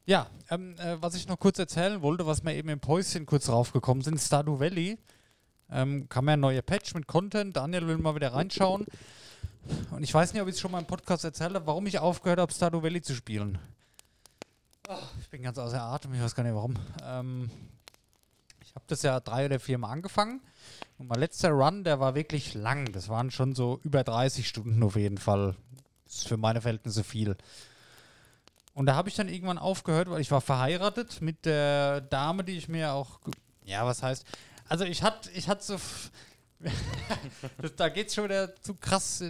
Ja, ähm, äh, was ich noch kurz erzählen wollte, was wir eben im Päuschen kurz raufgekommen sind, Stardew Valley. Ähm, kam ja ein neuer Patch mit Content. Daniel will mal wieder reinschauen. Und ich weiß nicht, ob ich es schon mal im Podcast erzählt habe, warum ich aufgehört habe, Stardew Valley zu spielen. Ah, ich bin ganz außer Atem, ich weiß gar nicht warum. Ähm, ich habe das ja drei oder vier Mal angefangen. Und mein letzter Run, der war wirklich lang. Das waren schon so über 30 Stunden auf jeden Fall. Das ist für meine Verhältnisse viel. Und da habe ich dann irgendwann aufgehört, weil ich war verheiratet mit der Dame, die ich mir auch. Ja, was heißt. Also ich hatte ich hatte so. *laughs* das, da geht's schon wieder zu krass.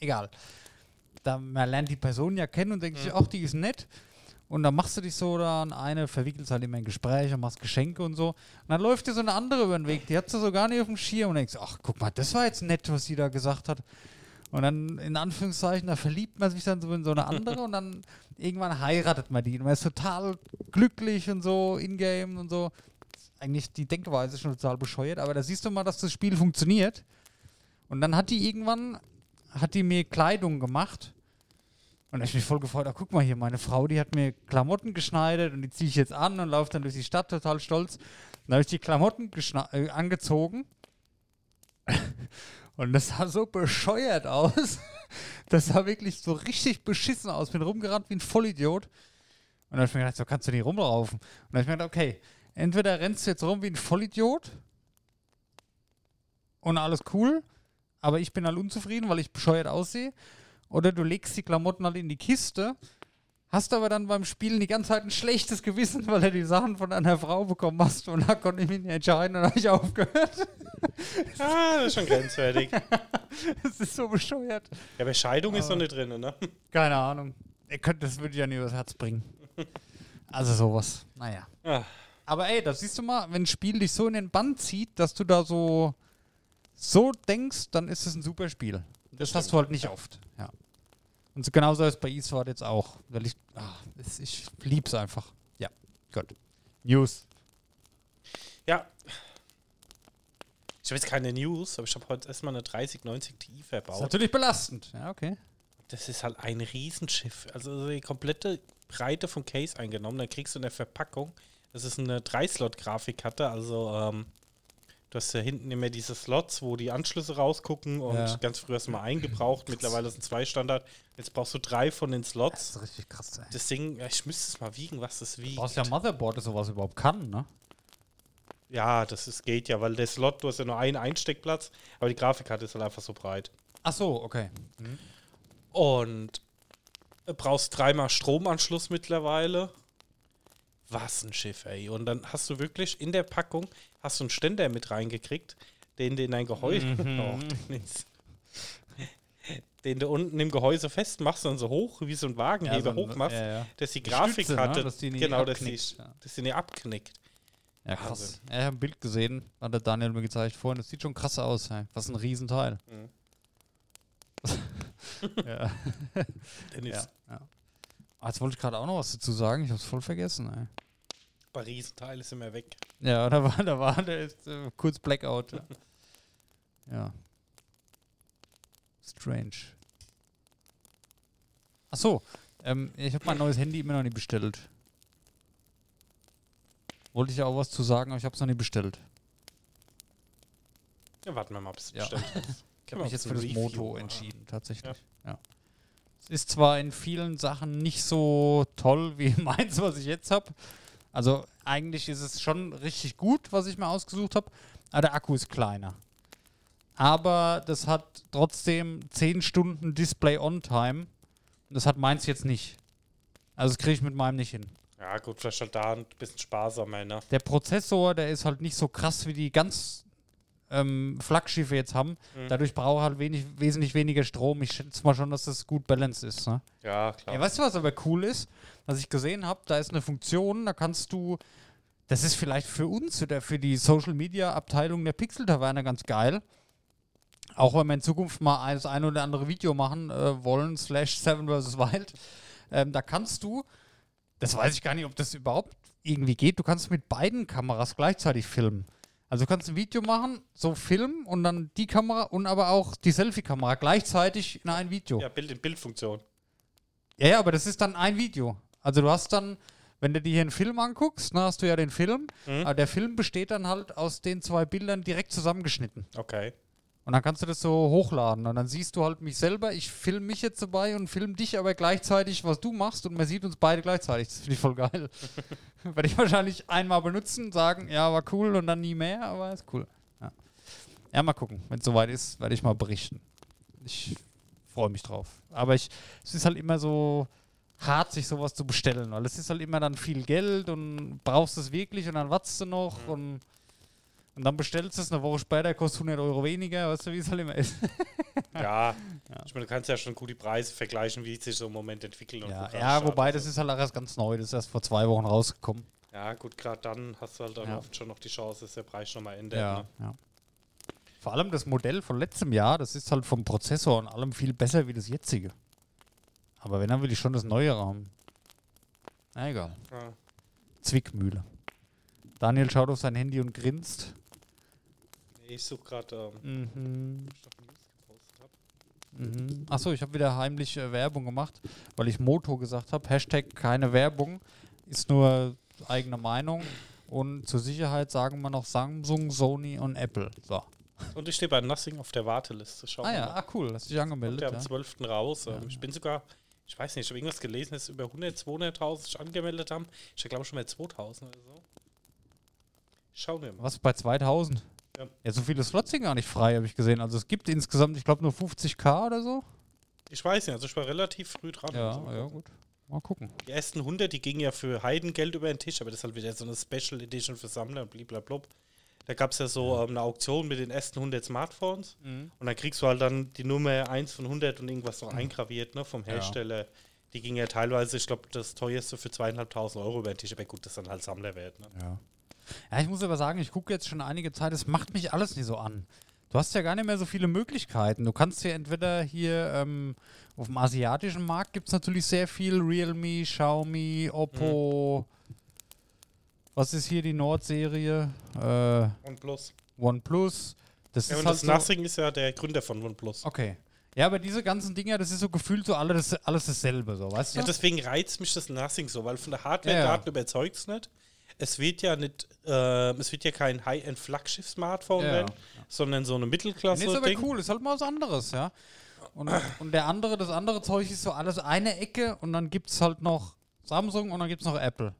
Egal. Da, man lernt die Person ja kennen und denkt sich, ach, die ist nett. Und dann machst du dich so da an eine, verwickelst halt immer in Gespräche, machst Geschenke und so. Und dann läuft dir so eine andere über den Weg, die hat sie so gar nicht auf dem Schirm und denkst, ach, guck mal, das war jetzt nett, was sie da gesagt hat. Und dann, in Anführungszeichen, da verliebt man sich dann so in so eine andere und dann *laughs* irgendwann heiratet man die. Und man ist total glücklich und so, in-game und so. Eigentlich die Denkweise schon total bescheuert, aber da siehst du mal, dass das Spiel funktioniert. Und dann hat die irgendwann, hat die mir Kleidung gemacht. Und da ich mich voll gefreut, ah, guck mal hier, meine Frau, die hat mir Klamotten geschneidet und die ziehe ich jetzt an und laufe dann durch die Stadt total stolz. Dann habe ich die Klamotten äh, angezogen *laughs* und das sah so bescheuert aus. *laughs* Das sah wirklich so richtig beschissen aus. Bin rumgerannt wie ein Vollidiot. Und dann habe ich mir gedacht, so kannst du nicht rumlaufen. Und dann habe ich mir gedacht, okay, entweder rennst du jetzt rum wie ein Vollidiot und alles cool, aber ich bin halt unzufrieden, weil ich bescheuert aussehe. Oder du legst die Klamotten halt in die Kiste, hast aber dann beim Spielen die ganze Zeit ein schlechtes Gewissen, weil du die Sachen von einer Frau bekommen hast und da konnte ich mich nicht entscheiden und habe ich aufgehört. Ah, das ist schon grenzwertig. *laughs* Das ist so bescheuert. Ja, aber Scheidung ist noch nicht drin, ne? Keine Ahnung. Ihr könnt, das würde ich ja nie übers Herz bringen. Also sowas. Naja. Ah, Aber ey, da siehst du mal, wenn ein Spiel dich so in den Bann zieht, dass du da so, so denkst, dann ist es ein super Spiel. Das, hast du halt nicht oft. Ja. Und so genauso ist es bei eSport jetzt auch. Weil ich, ach, ich lieb's einfach. Ja, gut. News. ja. Ich habe jetzt keine News, aber ich habe heute erstmal eine 3090 Ti Ist verbaut. natürlich belastend. Ja, okay. Das ist halt ein Riesenschiff. Also die komplette Breite vom Case eingenommen. Dann kriegst du eine Verpackung. Das ist eine 3-Slot-Grafikkarte. Also ähm, du hast ja hinten immer diese Slots, wo die Anschlüsse rausgucken. Und Ja. ganz früh hast du mal eingebraucht. Mittlerweile sind zwei Standard. Jetzt brauchst du drei von den Das Slots. ist richtig krass, ey. Das Ding, ich müsste es mal wiegen, was das Du wiegt. brauchst ja Motherboard, das sowas überhaupt kann, ne? Ja, das ist, geht ja, weil der Slot, du hast ja nur einen Einsteckplatz, aber die Grafikkarte ist halt einfach so breit. Ach so, okay. Und du brauchst dreimal Stromanschluss mittlerweile. Was ein Schiff, ey. Und dann hast du wirklich in der Packung hast du einen Ständer mit reingekriegt, den du in dein Gehäuse, *laughs* oh, Dennis. den du unten im Gehäuse festmachst und so hoch, wie so ein Wagenheber so ein- hochmachst, ja, ja. dass die Die Stütze, ne? Dass die nicht genau, dass die, abknickt, ja. dass die nicht abknickt. Ja, krass. Ja, ich habe ein Bild gesehen, hat der Daniel mir gezeigt vorhin. Das sieht schon krass aus. Ey. Was ein Riesenteil. Mhm. *laughs* ja. Dennis, ja, ja. Jetzt wollte ich gerade auch noch was dazu sagen. Ich habe es voll vergessen. Ey. bei Riesenteil ist immer weg. Ja, *laughs* da war, da war der ist, äh, kurz Blackout. Ja. *laughs* ja. Strange. Ach so, ähm, ich habe mein neues Handy immer noch nicht bestellt. Wollte ich ja auch was zu sagen, aber ich habe es noch nicht bestellt. Ja, warten wir mal, bis es Ja. bestellt ist. *laughs* Ich habe mich jetzt für das Moto entschieden, tatsächlich. Ja. Es ist zwar in vielen Sachen nicht so toll wie meins, was ich jetzt habe. Also eigentlich ist es schon richtig gut, was ich mir ausgesucht habe. Aber der Akku ist kleiner. Aber das hat trotzdem 10 Stunden Display-On-Time. Und das hat meins jetzt nicht. Also das kriege ich mit meinem nicht hin. Ja, gut, vielleicht halt da ein bisschen sparsamer, ne? Der Prozessor, der ist halt nicht so krass wie die ganz ähm, Flaggschiffe jetzt haben. Mhm. Dadurch braucht halt wenig, wesentlich weniger Strom. Ich schätze mal schon, dass das gut balanced ist. Ne? Ja, klar. Ja, weißt du, was aber cool ist? Was ich gesehen habe, da ist eine Funktion, da kannst du, das ist vielleicht für uns oder für die Social Media Abteilung der Pixel Taverne ganz geil. Auch wenn wir in Zukunft mal das ein oder andere Video machen äh, wollen, slash Seven vs. Wild, ähm, da kannst du, das weiß ich gar nicht, ob das überhaupt irgendwie geht, du kannst mit beiden Kameras gleichzeitig filmen. Also du kannst ein Video machen, so filmen und dann die Kamera und aber auch die Selfie-Kamera gleichzeitig in ein Video. Ja, Bild in Bildfunktion. Ja, ja, aber das ist dann ein Video. Also du hast dann, wenn du dir hier einen Film anguckst, dann hast du ja den Film, Mhm. aber der Film besteht dann halt aus den zwei Bildern direkt zusammengeschnitten. Okay. Und dann kannst du das so hochladen und dann siehst du halt mich selber, ich film mich jetzt dabei und film dich aber gleichzeitig, was du machst und man sieht uns beide gleichzeitig. Das finde ich voll geil. *laughs* Werde ich wahrscheinlich einmal benutzen, sagen, ja, war cool und dann nie mehr, aber ist cool. Ja, ja mal gucken. Wenn es soweit ist, werde ich mal berichten. Ich freue mich drauf. Aber ich, es ist halt immer so hart, sich sowas zu bestellen, weil es ist halt immer dann viel Geld und brauchst es wirklich und dann wartest du noch Mhm. und und dann bestellst du es eine Woche später, kostet 100 Euro weniger, weißt du, wie es halt immer ist. Ja. Ich meine, du kannst ja schon gut die Preise vergleichen, wie sich so im Moment entwickeln. und Ja, ja wobei startet. das ist halt auch erst ganz neu, das ist erst vor zwei Wochen rausgekommen. Ja, gut, gerade dann hast du halt dann Ja. oft schon noch die Chance, dass der Preis schon mal ändert. Ja, Ne? ja. Vor allem das Modell von letztem Jahr, das ist halt vom Prozessor und allem viel besser wie das jetzige. Aber wenn, dann will ich schon das neue haben. Na egal. Ja. Zwickmühle. Daniel schaut auf sein Handy und grinst. Ich suche gerade, ähm, Mhm. Mhm. Achso, ich habe wieder heimlich äh, Werbung gemacht, weil ich Moto gesagt habe. Hashtag keine Werbung, ist nur eigene Meinung. Und zur Sicherheit sagen wir noch Samsung, Sony und Apple. So. Und ich stehe bei Nothing auf der Warteliste. Schau Ah ja, ah, cool, hast dich angemeldet. Kommt ja Ja. am 12. raus. Ähm, Ich bin sogar, ich weiß nicht, ich habe irgendwas gelesen, dass über 100, 200.000 sich angemeldet haben. Ich glaube schon mal 2000 oder so. Schauen wir mal. Was bei 2000? Ja. Ja. so viele Slots sind gar nicht frei, habe ich gesehen. Also es gibt insgesamt, ich glaube, nur 50k oder so. Ich weiß nicht, also ich war relativ früh dran. Ja, Also, ja, gut. Mal gucken. Die ersten 100, die gingen ja für Heidengeld über den Tisch, aber das ist halt wieder so eine Special Edition für Sammler und blablabla. Da gab es ja so ähm, eine Auktion mit den ersten 100 Smartphones Mhm. und dann kriegst du halt dann die Nummer 1 von 100 und irgendwas noch eingraviert ne, vom Hersteller. Die ging ja teilweise, ich glaube, das teuerste für zweieinhalbtausend Euro über den Tisch, aber gut, das ist dann halt Sammlerwert. Ne? Ja. Ja, ich muss aber sagen, ich gucke jetzt schon einige Zeit, es macht mich alles nicht so an. Du hast ja gar nicht mehr so viele Möglichkeiten. Du kannst ja entweder hier ähm, auf dem asiatischen Markt gibt es natürlich sehr viel Realme, Xiaomi, Oppo. Was ist hier die Nordserie? Äh, OnePlus. OnePlus. Das Ja, ist und halt das so, Nothing ist ja der Gründer von OnePlus. Okay. Ja, aber diese ganzen Dinger, das ist so gefühlt so alles, alles dasselbe, so, weißt du? Ja, deswegen reizt mich das Nothing so, weil von der Hardware Ja, ja. Überzeugt es nicht. Es wird ja nicht, äh, es wird ja kein High-End-Flaggschiff-Smartphone Ja, werden, ja. sondern so eine Nee, Mittelklasse. ist aber Ding. cool, ist halt mal was anderes, ja. Und, und der andere, das andere Zeug ist so alles eine Ecke und dann gibt es halt noch Samsung und dann gibt es noch Apple.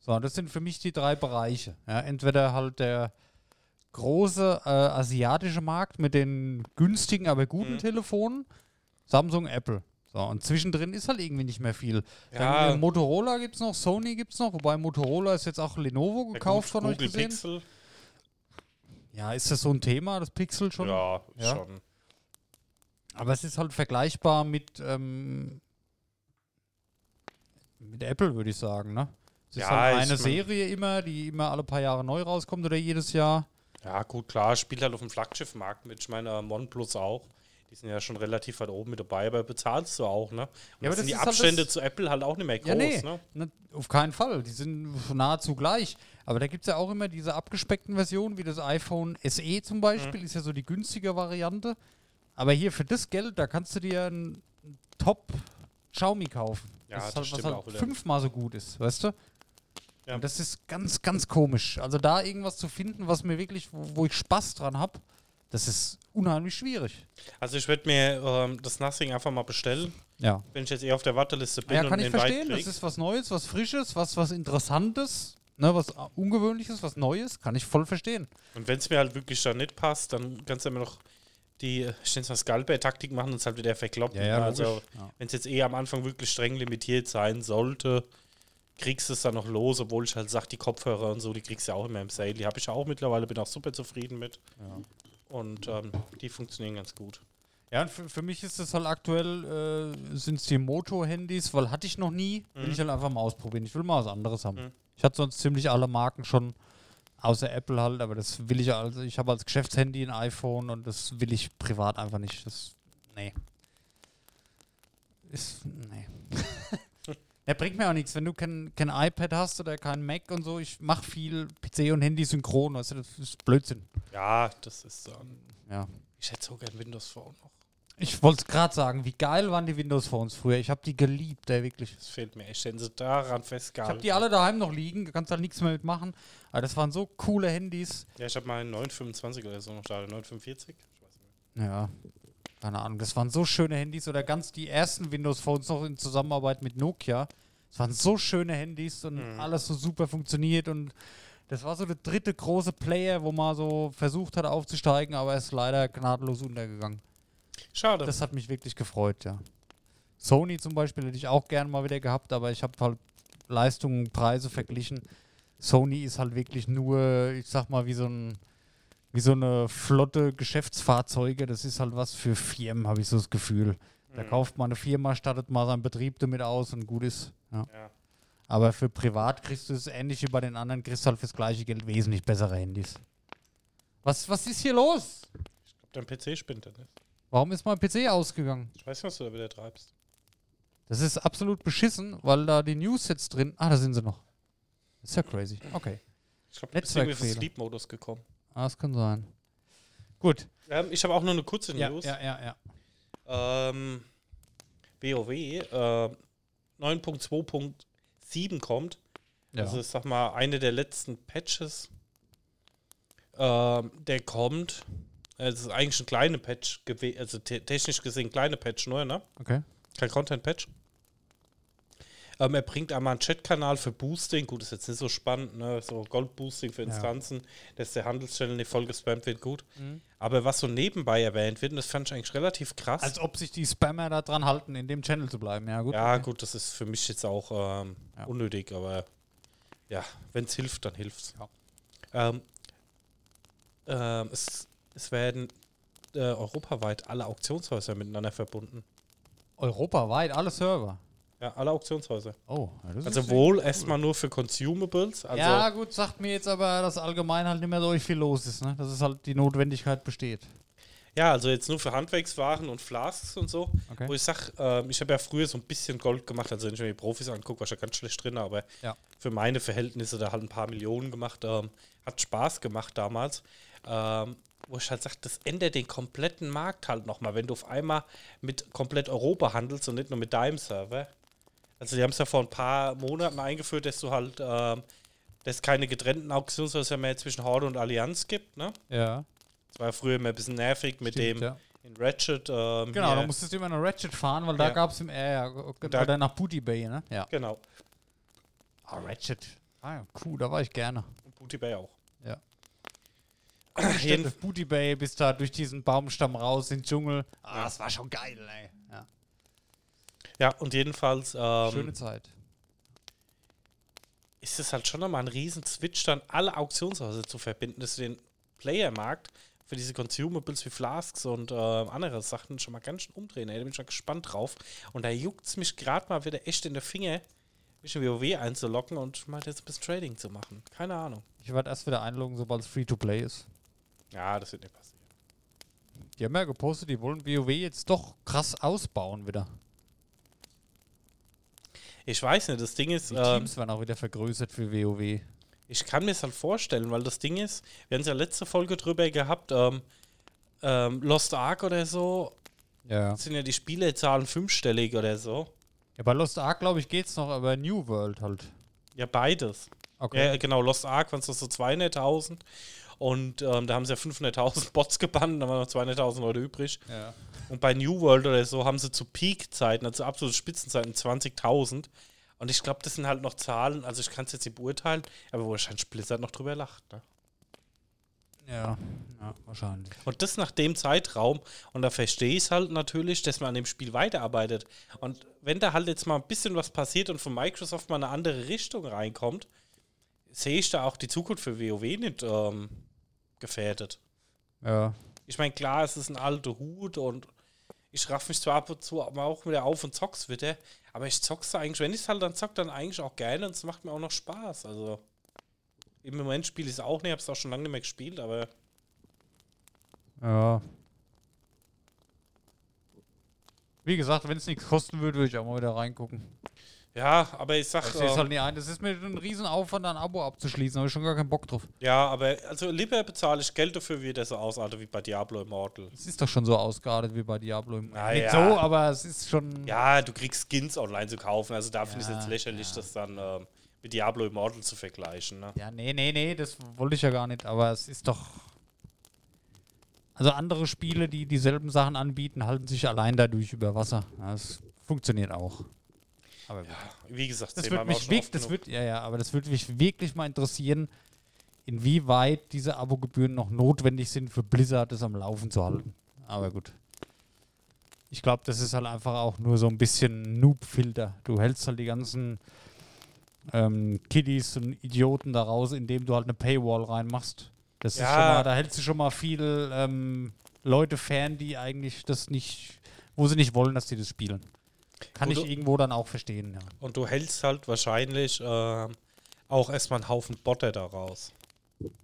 So, das sind für mich die drei Bereiche. Ja, entweder halt der große äh, asiatische Markt mit den günstigen, aber guten Mhm. Telefonen, Samsung, Apple. So, und zwischendrin ist halt irgendwie nicht mehr viel. Ja. Dann, äh, Motorola gibt es noch, Sony gibt es noch, wobei Motorola ist jetzt auch Lenovo Ja, gekauft gut, von euch Google gesehen. Pixel. Ja, ist das so ein Thema, das Pixel schon? Ja, Ja. schon. Aber es ist halt vergleichbar mit, ähm, mit Apple, würde ich sagen, ne? Es ist Ja, halt ich eine mein- Serie immer, die immer alle paar Jahre neu rauskommt oder jedes Jahr. Ja, gut, klar, spielt halt auf dem Flaggschiffmarkt mit. Ich meine, OnePlus auch. Die sind ja schon relativ weit oben mit dabei, aber bezahlst du auch, ne? Und Ja, aber das sind die halt Abstände das- zu Apple halt auch nicht mehr groß, ja, nee, ne? auf keinen Fall. Die sind nahezu gleich. Aber da gibt es ja auch immer diese abgespeckten Versionen, wie das iPhone SE zum Beispiel, ist ja so die günstige Variante. Aber hier für das Geld, da kannst du dir einen Top Xiaomi kaufen. Ja, das das ist halt, was halt fünfmal so gut ist, weißt du? Ja. Und das ist ganz, ganz komisch. Also da irgendwas zu finden, was mir wirklich, wo, wo ich Spaß dran habe, das ist unheimlich schwierig. Also ich werde mir ähm, das Nothing einfach mal bestellen, Ja. wenn ich jetzt eher auf der Warteliste bin Ja, und kann ich den Weit verstehen. Das ist was Neues, was Frisches, was, was Interessantes, ne, was Ungewöhnliches, was Neues. Kann ich voll verstehen. Und wenn es mir halt wirklich dann nicht passt, dann kannst du immer noch die, äh, ich nenne es mal Scalper-Taktik machen und es halt wieder verkloppen. Ja, ja, also. Ja. wenn es jetzt eher am Anfang wirklich streng limitiert sein sollte, kriegst du es dann noch los, obwohl ich halt sage, die Kopfhörer und so, die kriegst du ja auch immer im Sale. Die habe ich ja auch mittlerweile, bin auch super zufrieden mit. Und ähm, die funktionieren ganz gut. Ja, und für, für mich ist es halt aktuell, äh, sind es die Moto-Handys, weil hatte ich noch nie. Will ich halt einfach mal ausprobieren. Ich will mal was anderes haben. Mhm. Ich hatte sonst ziemlich alle Marken schon, außer Apple halt, aber das will ich also. Ich habe als Geschäftshandy ein iPhone und das will ich privat einfach nicht. Das, nee. Ist, nee. *laughs* Ja, bringt mir auch nichts, wenn du kein, kein iPad hast oder kein Mac und so. Ich mache viel PC und Handy synchron, du, das ist Blödsinn. Ja, das ist. Ähm, Ja. ich hätte so gern Windows Phone noch. Ich wollte es gerade sagen, wie geil waren die Windows Phones früher. Ich habe die geliebt, ey, wirklich. Das fehlt mir echt. Wenn sie daran Ich festgehalten. habe die alle daheim noch liegen, du kannst halt nichts mehr mitmachen. Aber das waren so coole Handys. Ja, ich habe meinen 925 oder so noch da. 945? Ich weiß nicht. Ja, keine Ahnung. Das waren so schöne Handys oder ganz die ersten Windows Phones noch in Zusammenarbeit mit Nokia. Das waren so schöne Handys und alles so super funktioniert und das war so der dritte große Player, wo man so versucht hat aufzusteigen, aber er ist leider gnadenlos untergegangen. Schade. Das hat mich wirklich gefreut, ja. Sony zum Beispiel hätte ich auch gern mal wieder gehabt, aber ich habe halt Leistungen, Preise verglichen. Sony ist halt wirklich nur, ich sag mal, wie so ein wie so eine flotte Geschäftsfahrzeuge. Das ist halt was für Firmen, habe ich so das Gefühl. Da kauft man eine Firma, startet mal seinen Betrieb damit aus und gut ist. Ja. ja. Aber für privat kriegst du es ähnlich wie bei den anderen, kriegst du halt fürs gleiche Geld wesentlich bessere Handys. Was, was ist hier los? Ich glaube, dein PC spinnt er nicht. Warum ist mein PC ausgegangen? Ich weiß nicht, was du da wieder treibst. Das ist absolut beschissen, weil da die News jetzt drin. Ah, da sind sie noch. Ist ja crazy. Okay. Ich glaube, du bist den Netzwerkfehler. Sleep-Modus gekommen. Ah, das kann sein. Gut. Ähm, ich habe auch nur eine kurze Ja, News. ja, ja, ja. ähm, WoW äh, 9.2.7 kommt, Ja. also ich sag mal, eine der letzten Patches, ähm, der kommt. Es ist eigentlich ein kleiner Patch, also te technisch gesehen ein kleiner Patch nur, ne? okay. Kein Content-Patch. Ähm, er bringt einmal einen Chatkanal für Boosting. Gut, ist jetzt nicht so spannend, ne? So Gold-Boosting für Ja. Instanzen, dass der Handelschannel nicht voll gespammt wird, gut. Mhm. Aber was so nebenbei erwähnt wird, und das fand ich eigentlich relativ krass. Als ob sich die Spammer da dran halten, in dem Channel zu bleiben. Ja, gut. ja, okay. gut, das ist für mich jetzt auch ähm, Ja. unnötig, aber ja, wenn es hilft, dann hilft's. Ja. Ähm, ähm, es, es werden äh, europaweit alle Auktionshäuser miteinander verbunden. Europaweit, alle Server. Ja, alle Auktionshäuser. Oh, ja, das Also ist wohl erstmal nur für Consumables. Also ja, gut, sagt mir jetzt aber, dass allgemein halt nicht mehr so viel los ist, ne? Dass es halt die Notwendigkeit besteht. Ja, also jetzt nur für Handwerkswaren und Flasks und so. Okay. Wo ich sag, ähm, ich habe ja früher so ein bisschen Gold gemacht, also wenn ich mir die Profis angucke, war ich ja ganz schlecht drin, aber Ja. für meine Verhältnisse da halt ein paar Millionen gemacht. Ähm, hat Spaß gemacht damals. Ähm, wo ich halt sage, das ändert den kompletten Markt halt nochmal, wenn du auf einmal mit komplett Europa handelst und nicht nur mit deinem Server. Also die haben es ja vor ein paar Monaten eingeführt, dass du halt, ähm, dass es keine getrennten Auktionshäuser mehr zwischen Horde und Allianz gibt, ne? Ja. Das war ja früher immer ein bisschen nervig mit Stimmt, dem ja. in Ratchet. Ähm, Genau, da musstest du immer nach Ratchet fahren, weil da Ja. gab es im äh, ja, okay, Da- oder nach Booty Bay, ne? Ja. Genau. Ah, Ratchet. Ah, ja, cool, da war ich gerne. Und Booty Bay auch. Ja. Booty Bay bis da durch diesen Baumstamm raus in den Dschungel. Ah, das war schon geil, ey. Ja. und jedenfalls ähm, Schöne Zeit. ist es halt schon nochmal ein riesen Switch, dann alle Auktionshäuser zu verbinden, dass du den Playermarkt für diese Consumables wie Flasks und äh, andere Sachen schon mal ganz schön umdrehen. Ey, da bin ich schon gespannt drauf. Und da juckt es mich gerade mal wieder echt in der Finger, mich in WoW einzulocken und mal jetzt ein bisschen Trading zu machen. Keine Ahnung. Ich werde erst wieder einloggen, sobald es Free-to-Play ist. Ja, das wird nicht passieren. Die haben ja gepostet, die wollen WoW jetzt doch krass ausbauen wieder. Ich weiß nicht, das Ding ist, Die ähm, Teams werden auch wieder vergrößert für WoW. ich kann mir es halt vorstellen, weil das Ding ist, wir haben es ja letzte Folge drüber gehabt, ähm, ähm, Lost Ark oder so, Ja. sind ja die Spielerzahlen fünfstellig oder so. Ja, bei Lost Ark, glaube ich, geht's noch, aber New World halt. Ja, beides. Okay. Ja, genau, Lost Ark waren es so 200.000 und ähm, da haben sie ja 500.000 Bots gebannt, da waren noch 200.000 Leute übrig. Ja. Und bei New World oder so haben sie zu Peak-Zeiten, also absolute Spitzenzeiten, 20.000. Und ich glaube, das sind halt noch Zahlen, also ich kann es jetzt nicht beurteilen, aber wahrscheinlich Blizzard noch drüber lacht. Ne? Ja, ja, wahrscheinlich. Und das nach dem Zeitraum. Und da verstehe ich es halt natürlich, dass man an dem Spiel weiterarbeitet. Und wenn da halt jetzt mal ein bisschen was passiert und von Microsoft mal eine andere Richtung reinkommt, sehe ich da auch die Zukunft für WoW nicht ähm, gefährdet. Ja. Ich meine, klar, es ist ein alter Hut und ich raff mich zwar ab und zu auch wieder auf und zock's wieder, aber ich zock's eigentlich, wenn ich es halt dann zock, dann eigentlich auch gerne und es macht mir auch noch Spaß. Also im Moment spiele ich es auch nicht, hab's auch schon lange nicht mehr gespielt, aber Ja. Wie gesagt, wenn es nichts kosten würde, würde ich auch mal wieder reingucken. Ja, aber ich sag, Das ist halt nicht ein. Das ist mir ein Riesenaufwand, ein Abo abzuschließen. Da habe ich schon gar keinen Bock drauf. ja, aber also lieber bezahle ich Geld dafür, wie das so ausartet wie bei Diablo Immortal. Es ist doch schon so ausgeartet wie bei Diablo. Im Na nicht ja. so, aber es ist schon. Ja, du kriegst Skins online zu kaufen, also da finde ich es Ja, jetzt lächerlich, ja. das dann ähm, mit Diablo Immortal zu vergleichen. Ne? Ja, nee, nee, nee, das wollte ich ja gar nicht, aber es ist doch. Also andere Spiele, die dieselben Sachen anbieten, halten sich allein dadurch über Wasser. Das funktioniert auch. Aber gut. Wie gesagt, das wird mich wirklich, das wird, ja, ja, aber das würde mich wirklich mal interessieren, inwieweit diese Abogebühren noch notwendig sind für Blizzard, das am Laufen zu halten. Aber gut. Ich glaube, das ist halt einfach auch nur so ein bisschen Noob-Filter. Du hältst halt die ganzen ähm, Kiddies und Idioten da raus, indem du halt eine Paywall reinmachst. Das ist Ja. schon mal, da hältst du schon mal viel ähm, Leute fern, die eigentlich das nicht, wo sie nicht wollen, dass die das spielen. Kann Gut, ich du- irgendwo dann auch verstehen, ja. Und du hältst halt wahrscheinlich ähm, auch erstmal einen Haufen Botter daraus.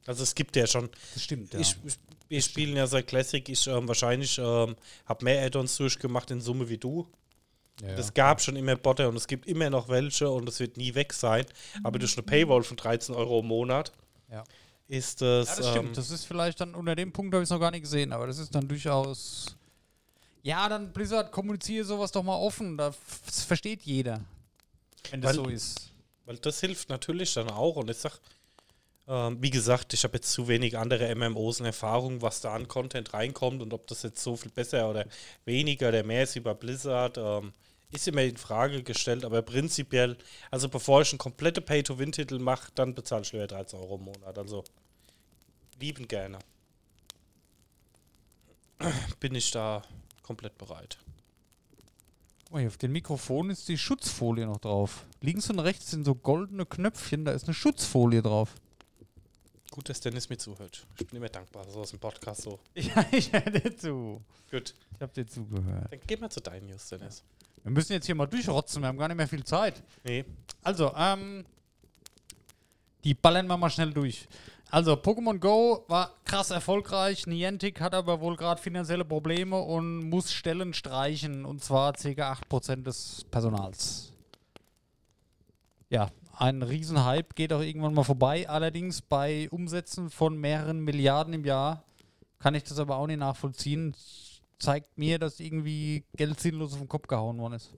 Also es gibt ja schon, Das stimmt, ja. ich, ich, wir spielen ja seit Classic, ich ähm, wahrscheinlich ähm, habe mehr Add-ons durchgemacht in Summe wie du. ja, Es gab schon immer Botter und es gibt immer noch welche und es wird nie weg sein. Aber durch eine Paywall von 13 Euro im Monat Ja. ist das. Ja, das ähm, stimmt. Das ist vielleicht dann unter dem Punkt habe ich es noch gar nicht gesehen, aber das ist dann durchaus. Ja, dann Blizzard, kommuniziere sowas doch mal offen. Das versteht jeder. Wenn das Weil- so ist. Weil das hilft natürlich dann auch. Und ich sag, ähm, wie gesagt, ich habe jetzt zu wenig andere MMOs in Erfahrung, was da an Content reinkommt und ob das jetzt so viel besser oder weniger oder mehr ist bei Blizzard, ähm, ist immer in Frage gestellt. Aber prinzipiell, also bevor ich einen komplette Pay-to-Win-Titel mache, dann bezahle ich lieber 13 Euro im Monat. Also lieben gerne. *clears throat* Bin ich da komplett bereit. Oh, hier auf dem Mikrofon ist die Schutzfolie noch drauf. Links und rechts sind so goldene Knöpfchen, da ist eine Schutzfolie drauf. Gut, dass Dennis mir zuhört. Ich bin immer dankbar, so aus dem Podcast so. *laughs* Ja, ich höre dir zu. Gut, Ich habe dir zugehört. dann geh mal zu deinen News, Dennis. Wir müssen jetzt hier mal durchrotzen, wir haben gar nicht mehr viel Zeit. Nee, Also, ähm, die ballern wir mal schnell durch. Also, Pokémon Go war krass erfolgreich. Niantic hat aber wohl gerade finanzielle Probleme und muss Stellen streichen. Und zwar ca. 8% des Personals. Ja, ein Riesenhype geht auch irgendwann mal vorbei. Allerdings bei Umsätzen von mehreren Milliarden im Jahr kann ich das aber auch nicht nachvollziehen. Zeigt mir, dass irgendwie Geld sinnlos auf den Kopf gehauen worden ist.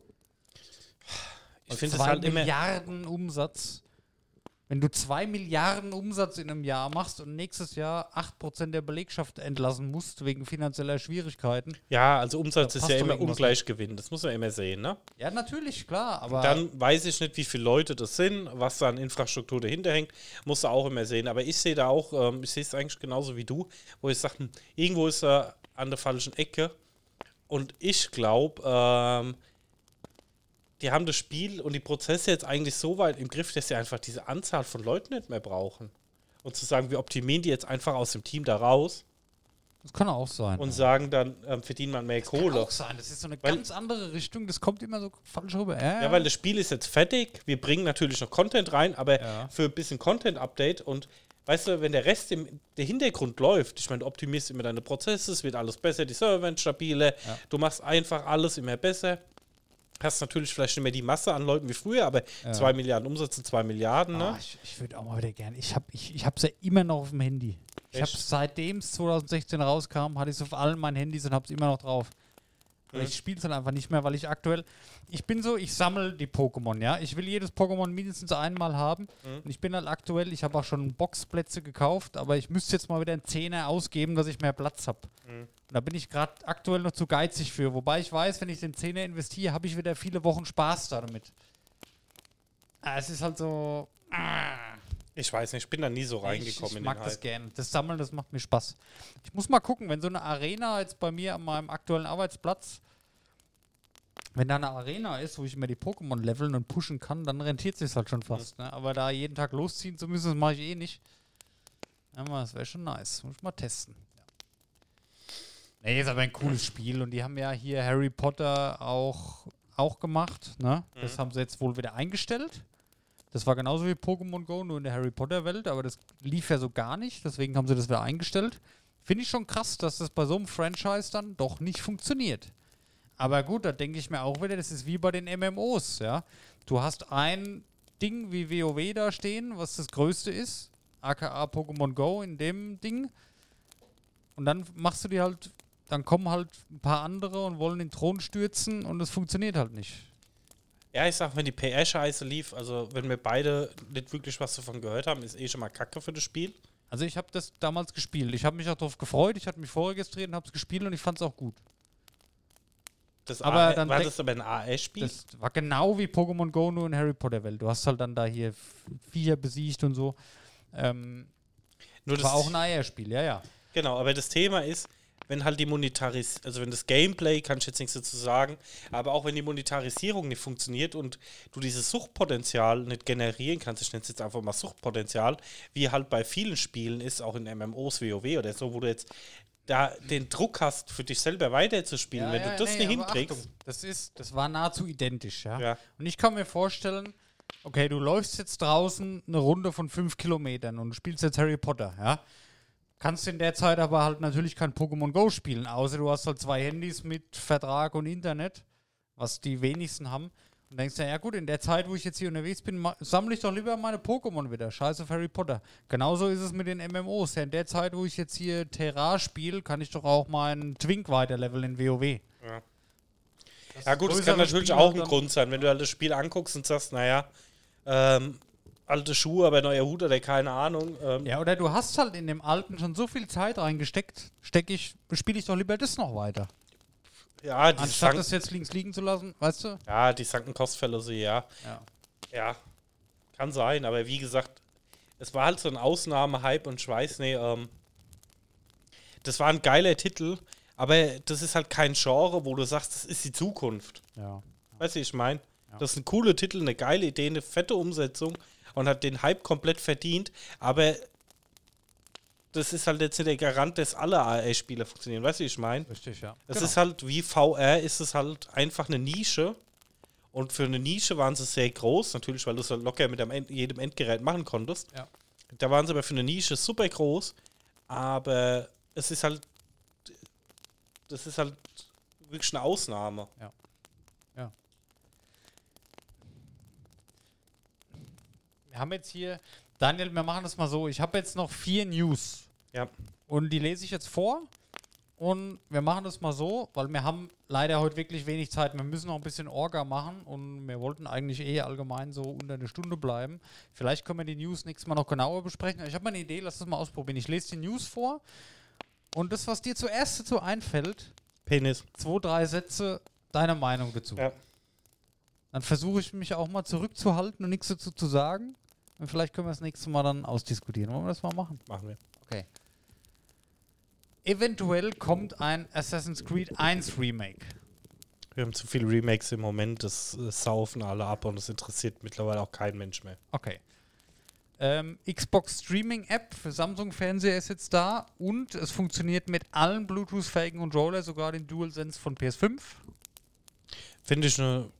ich finde es halt immer. Milliarden Umsatz. Wenn du zwei Milliarden Umsatz in einem Jahr machst und nächstes Jahr 8% der Belegschaft entlassen musst wegen finanzieller Schwierigkeiten. Ja, also Umsatz Da ist ja immer irgendwas Ungleichgewinn. Das muss man immer sehen, ne? Ja, natürlich, klar, aber Dann weiß ich nicht, wie viele Leute das sind, was da an Infrastruktur dahinter hängt. Muss du auch immer sehen. Aber ich sehe da auch, ähm, ich sehe es eigentlich genauso wie du, wo ich sage, hm, irgendwo ist er an der falschen Ecke. Und ich glaube, ähm, die haben das Spiel und die Prozesse jetzt eigentlich so weit im Griff, dass sie einfach diese Anzahl von Leuten nicht mehr brauchen. Und zu sagen, wir optimieren die jetzt einfach aus dem Team da raus das kann auch sein. und sagen, dann ähm, verdient man mehr kann Kohle. auch sein, das ist so eine Weil- ganz andere Richtung, das kommt immer so falsch rüber. Ja, Ja, weil das Spiel ist jetzt fertig. Wir bringen natürlich noch Content rein, aber Ja. für ein bisschen Content-Update und weißt du, wenn der Rest im der Hintergrund läuft, ich meine, du optimierst immer deine Prozesse, es wird alles besser, die Server werden stabiler, Ja. du machst einfach alles immer besser. Hast natürlich vielleicht nicht mehr die Masse an Leuten wie früher, aber Ja. 2 Milliarden Umsatz sind 2 Milliarden, Ah, ne? ich ich würde auch mal wieder gerne. Ich habe ich, ich hab's ja immer noch auf dem Handy. Ich habe seitdem es 2016 rauskam, hatte ich es auf allen meinen Handys und habe es immer noch drauf. Mhm. Ich spiele es halt einfach nicht mehr, weil ich aktuell. Ich bin so, ich sammle die Pokémon, ja. Ich will jedes Pokémon mindestens einmal haben. Mhm. Und ich bin halt aktuell, ich habe auch schon Boxplätze gekauft, aber ich müsste jetzt mal wieder einen Zehner ausgeben, dass ich mehr Platz habe. Mhm. Und da bin ich gerade aktuell noch zu geizig für. Wobei ich weiß, wenn ich den Zehner investiere, habe ich wieder viele Wochen Spaß damit. Ah, es ist halt so. Ah. Ich weiß nicht, ich bin da nie so reingekommen Ich, ich mag das Hype. gerne. Das Sammeln, das macht mir Spaß. Ich muss mal gucken, wenn so eine Arena jetzt bei mir an meinem aktuellen Arbeitsplatz, wenn da eine Arena ist, wo ich immer die Pokémon leveln und pushen kann, dann rentiert sich halt schon fast. Ne? Aber da jeden Tag losziehen zu müssen, das mache ich eh nicht. Aber das wäre schon nice. Muss ich mal testen. Ja. Nee, ist aber ein cooles *clears throat* Spiel und die haben ja hier Harry Potter auch, auch gemacht. Ne? Das haben sie jetzt wohl wieder eingestellt. Das war genauso wie Pokémon Go, nur in der Harry Potter Welt, aber das lief ja so gar nicht, deswegen haben sie das wieder eingestellt. Finde ich schon krass, dass das bei so einem Franchise dann doch nicht funktioniert. Aber gut, da denke ich mir auch wieder, das ist wie bei den MMOs, ja. Du hast ein Ding wie WoW da stehen, was das größte ist, aka Pokémon Go in dem Ding. Und dann machst du die halt, dann kommen halt ein paar andere und wollen den Thron stürzen und es funktioniert halt nicht. Ja, ich sag, wenn die PR-Scheiße lief, also wenn wir beide nicht wirklich was davon gehört haben, ist eh schon mal Kacke für das Spiel. Also ich habe das damals gespielt. Ich habe mich auch darauf gefreut. Ich hatte mich vorregistriert und habe es gespielt und ich fand es auch gut. Das Aber AR dann war das aber ein AR-Spiel? Das war genau wie Pokémon Go, nur in Harry Potter Welt. Du hast halt dann da hier Viecher besiegt und so. Ähm, Nur das war auch ein AR-Spiel, ja, ja. Genau, aber das Thema ist, wenn halt die Monetaris, also wenn das Gameplay, kann ich jetzt nichts dazu sagen, aber auch wenn die Monetarisierung nicht funktioniert und du dieses Suchtpotenzial nicht generieren kannst, ich nenne es jetzt einfach mal Suchtpotenzial, wie halt bei vielen Spielen ist, auch in MMOs, WoW oder so, wo du jetzt da den Druck hast, für dich selber weiterzuspielen, wenn du das nicht aber hinkriegst. Achtung, das, ist, das war nahezu identisch, ja? Ja. Und ich kann mir vorstellen, okay, du läufst jetzt draußen eine Runde von fünf Kilometern und spielst jetzt Harry Potter, ja? Kannst in der Zeit aber halt natürlich kein Pokémon Go spielen, außer du hast halt zwei Handys mit Vertrag und Internet, was die wenigsten haben. Und denkst du, ja gut, in der Zeit, wo ich jetzt hier unterwegs bin, sammle ich doch lieber meine Pokémon wieder. Scheiße auf Harry Potter. Genauso ist es mit den MMOs. Ja, in der Zeit, wo ich jetzt hier Terra spiele, kann ich doch auch meinen Twink weiterleveln in WoW. Ja. Ja gut, das kann natürlich Spiel auch ein Grund sein, wenn du halt das Spiel anguckst und sagst, naja, ähm, alte Schuhe, aber neuer Hut oder keine Ahnung. Ähm, Ja, oder du hast halt in dem alten schon so viel Zeit reingesteckt, steck ich, spiele ich doch lieber das noch weiter. ja, die Anstatt das jetzt links liegen zu lassen, weißt du? ja, die sanken Kostfälle so, ja. Ja. Ja, kann sein, aber wie gesagt, es war halt so ein Ausnahmehype und ich weiß nicht, ähm, das war ein geiler Titel, aber das ist halt kein Genre, wo du sagst, das ist die Zukunft. Ja. Weißt du, ich meine? Ja. Das ist ein cooler Titel, eine geile Idee, eine fette Umsetzung und hat den Hype komplett verdient, aber das ist halt jetzt nicht der Garant, dass alle AR-Spiele funktionieren. Weißt du, wie ich meine? Richtig, ja. Es Genau. ist halt wie VR, ist es halt einfach eine Nische. Und für eine Nische waren sie sehr groß, natürlich, weil du es halt locker mit End jedem Endgerät machen konntest. Ja. Da waren sie aber für eine Nische super groß, aber es ist halt, das ist halt wirklich eine Ausnahme. Wir haben jetzt hier, Daniel, wir machen das mal so. Ich habe jetzt noch vier News. Ja. Und die lese ich jetzt vor. Und wir machen das mal so, weil wir haben leider heute wirklich wenig Zeit. Wir müssen noch ein bisschen Orga machen und wir wollten eigentlich eh allgemein so unter eine Stunde bleiben. Vielleicht können wir die News nächstes Mal noch genauer besprechen. Ich habe mal eine Idee, lass das mal ausprobieren. Ich lese die News vor und das, was dir zuerst dazu einfällt, Penis. zwei, drei Sätze, deine Meinung dazu. Ja. Dann versuche ich mich auch mal zurückzuhalten und nichts dazu zu sagen. Und vielleicht können wir das nächste Mal dann ausdiskutieren. Wollen wir das mal machen? Machen wir. Okay. Eventuell kommt ein Assassin's Creed 1 Remake. Wir haben zu viele Remakes im Moment, das äh, saufen alle ab und das interessiert mittlerweile auch kein Mensch mehr. Okay. Ähm, Xbox Streaming App für Samsung Fernseher ist jetzt da und es funktioniert mit allen Bluetooth-fähigen Controller, sogar den DualSense von PS5. Finde ich eine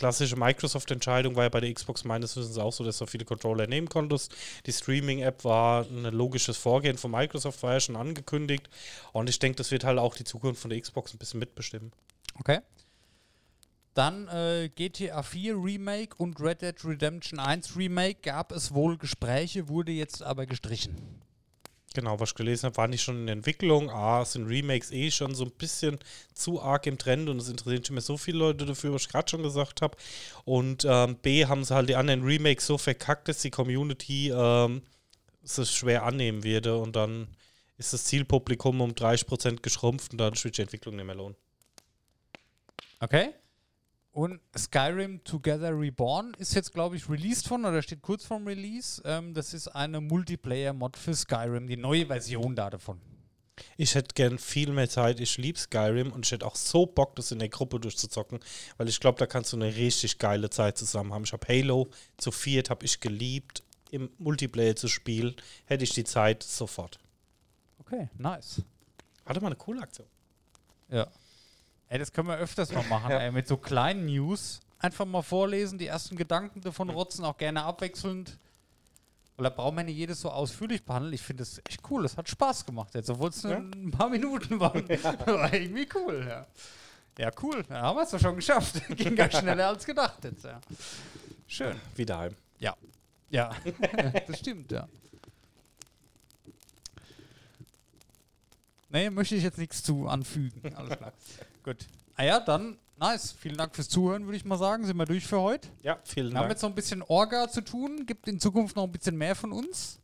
klassische Microsoft-Entscheidung, war ja bei der Xbox meines Wissens auch so, dass du viele Controller nehmen konntest. Die Streaming-App war ein logisches Vorgehen von Microsoft, war ja schon angekündigt. Und ich denke, das wird halt auch die Zukunft von der Xbox ein bisschen mitbestimmen. Okay. Dann äh, GTA 4 Remake und Red Dead Redemption 1 Remake gab es wohl Gespräche, wurde jetzt aber gestrichen. Genau, was ich gelesen habe, war nicht schon in Entwicklung. A, sind Remakes eh schon so ein bisschen zu arg im Trend und es interessieren nicht mehr so viele Leute dafür, was ich gerade schon gesagt habe. Und ähm, B, haben sie halt die anderen Remakes so verkackt, dass die Community ähm, es schwer annehmen würde und dann ist das Zielpublikum um 30% geschrumpft und dadurch wird die Entwicklung nicht mehr lohnen. Okay. Und Skyrim Together Reborn ist jetzt, glaube ich, released von oder steht kurz vorm Release. Ähm, das ist eine Multiplayer-Mod für Skyrim, die neue Version da davon. Ich hätte gern viel mehr Zeit. Ich liebe Skyrim und ich hätte auch so Bock, das in der Gruppe durchzuzocken, weil ich glaube, da kannst du eine richtig geile Zeit zusammen haben. Ich habe Halo zu viert, habe ich geliebt, im Multiplayer zu spielen. Hätte ich die Zeit sofort. Okay, nice. Warte mal, eine coole Aktion. Ja. Ey, das können wir öfters mal machen, ey, mit so kleinen News. Einfach mal vorlesen, die ersten Gedanken davon rotzen, auch gerne abwechselnd. Weil da brauchen wir nicht jedes so ausführlich behandeln. Ich finde das echt cool. Das hat Spaß gemacht jetzt, obwohl es nur Ja. ein paar Minuten waren. *laughs* War irgendwie cool, ja. Ja, cool. Da haben wir es doch schon geschafft. *laughs* Ging ganz schneller als gedacht jetzt, ja. Schön. Wieder heim. Ja. Ja, *laughs* das stimmt, ja. Nee, möchte ich jetzt nichts zu anfügen. Alles klar. Gut. Ah ja, dann, nice. Vielen Dank fürs Zuhören, würde ich mal sagen. Sind wir durch für heute? Ja, vielen Wir haben Dank. jetzt noch ein bisschen Orga zu tun. Gibt in Zukunft noch ein bisschen mehr von uns.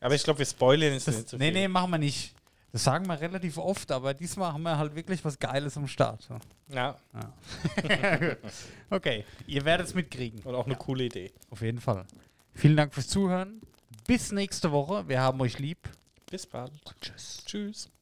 Aber ich glaube, wir spoilern jetzt nicht so nee, viel. nee, machen wir nicht. Das sagen wir relativ oft, aber diesmal haben wir halt wirklich was Geiles am Start. So. Ja, *laughs* Okay, ihr werdet es mitkriegen. und auch eine coole Idee. Auf jeden Fall. Vielen Dank fürs Zuhören. Bis nächste Woche. Wir haben euch lieb. Bis bald. Tschüss. Tschüss. Tschüss.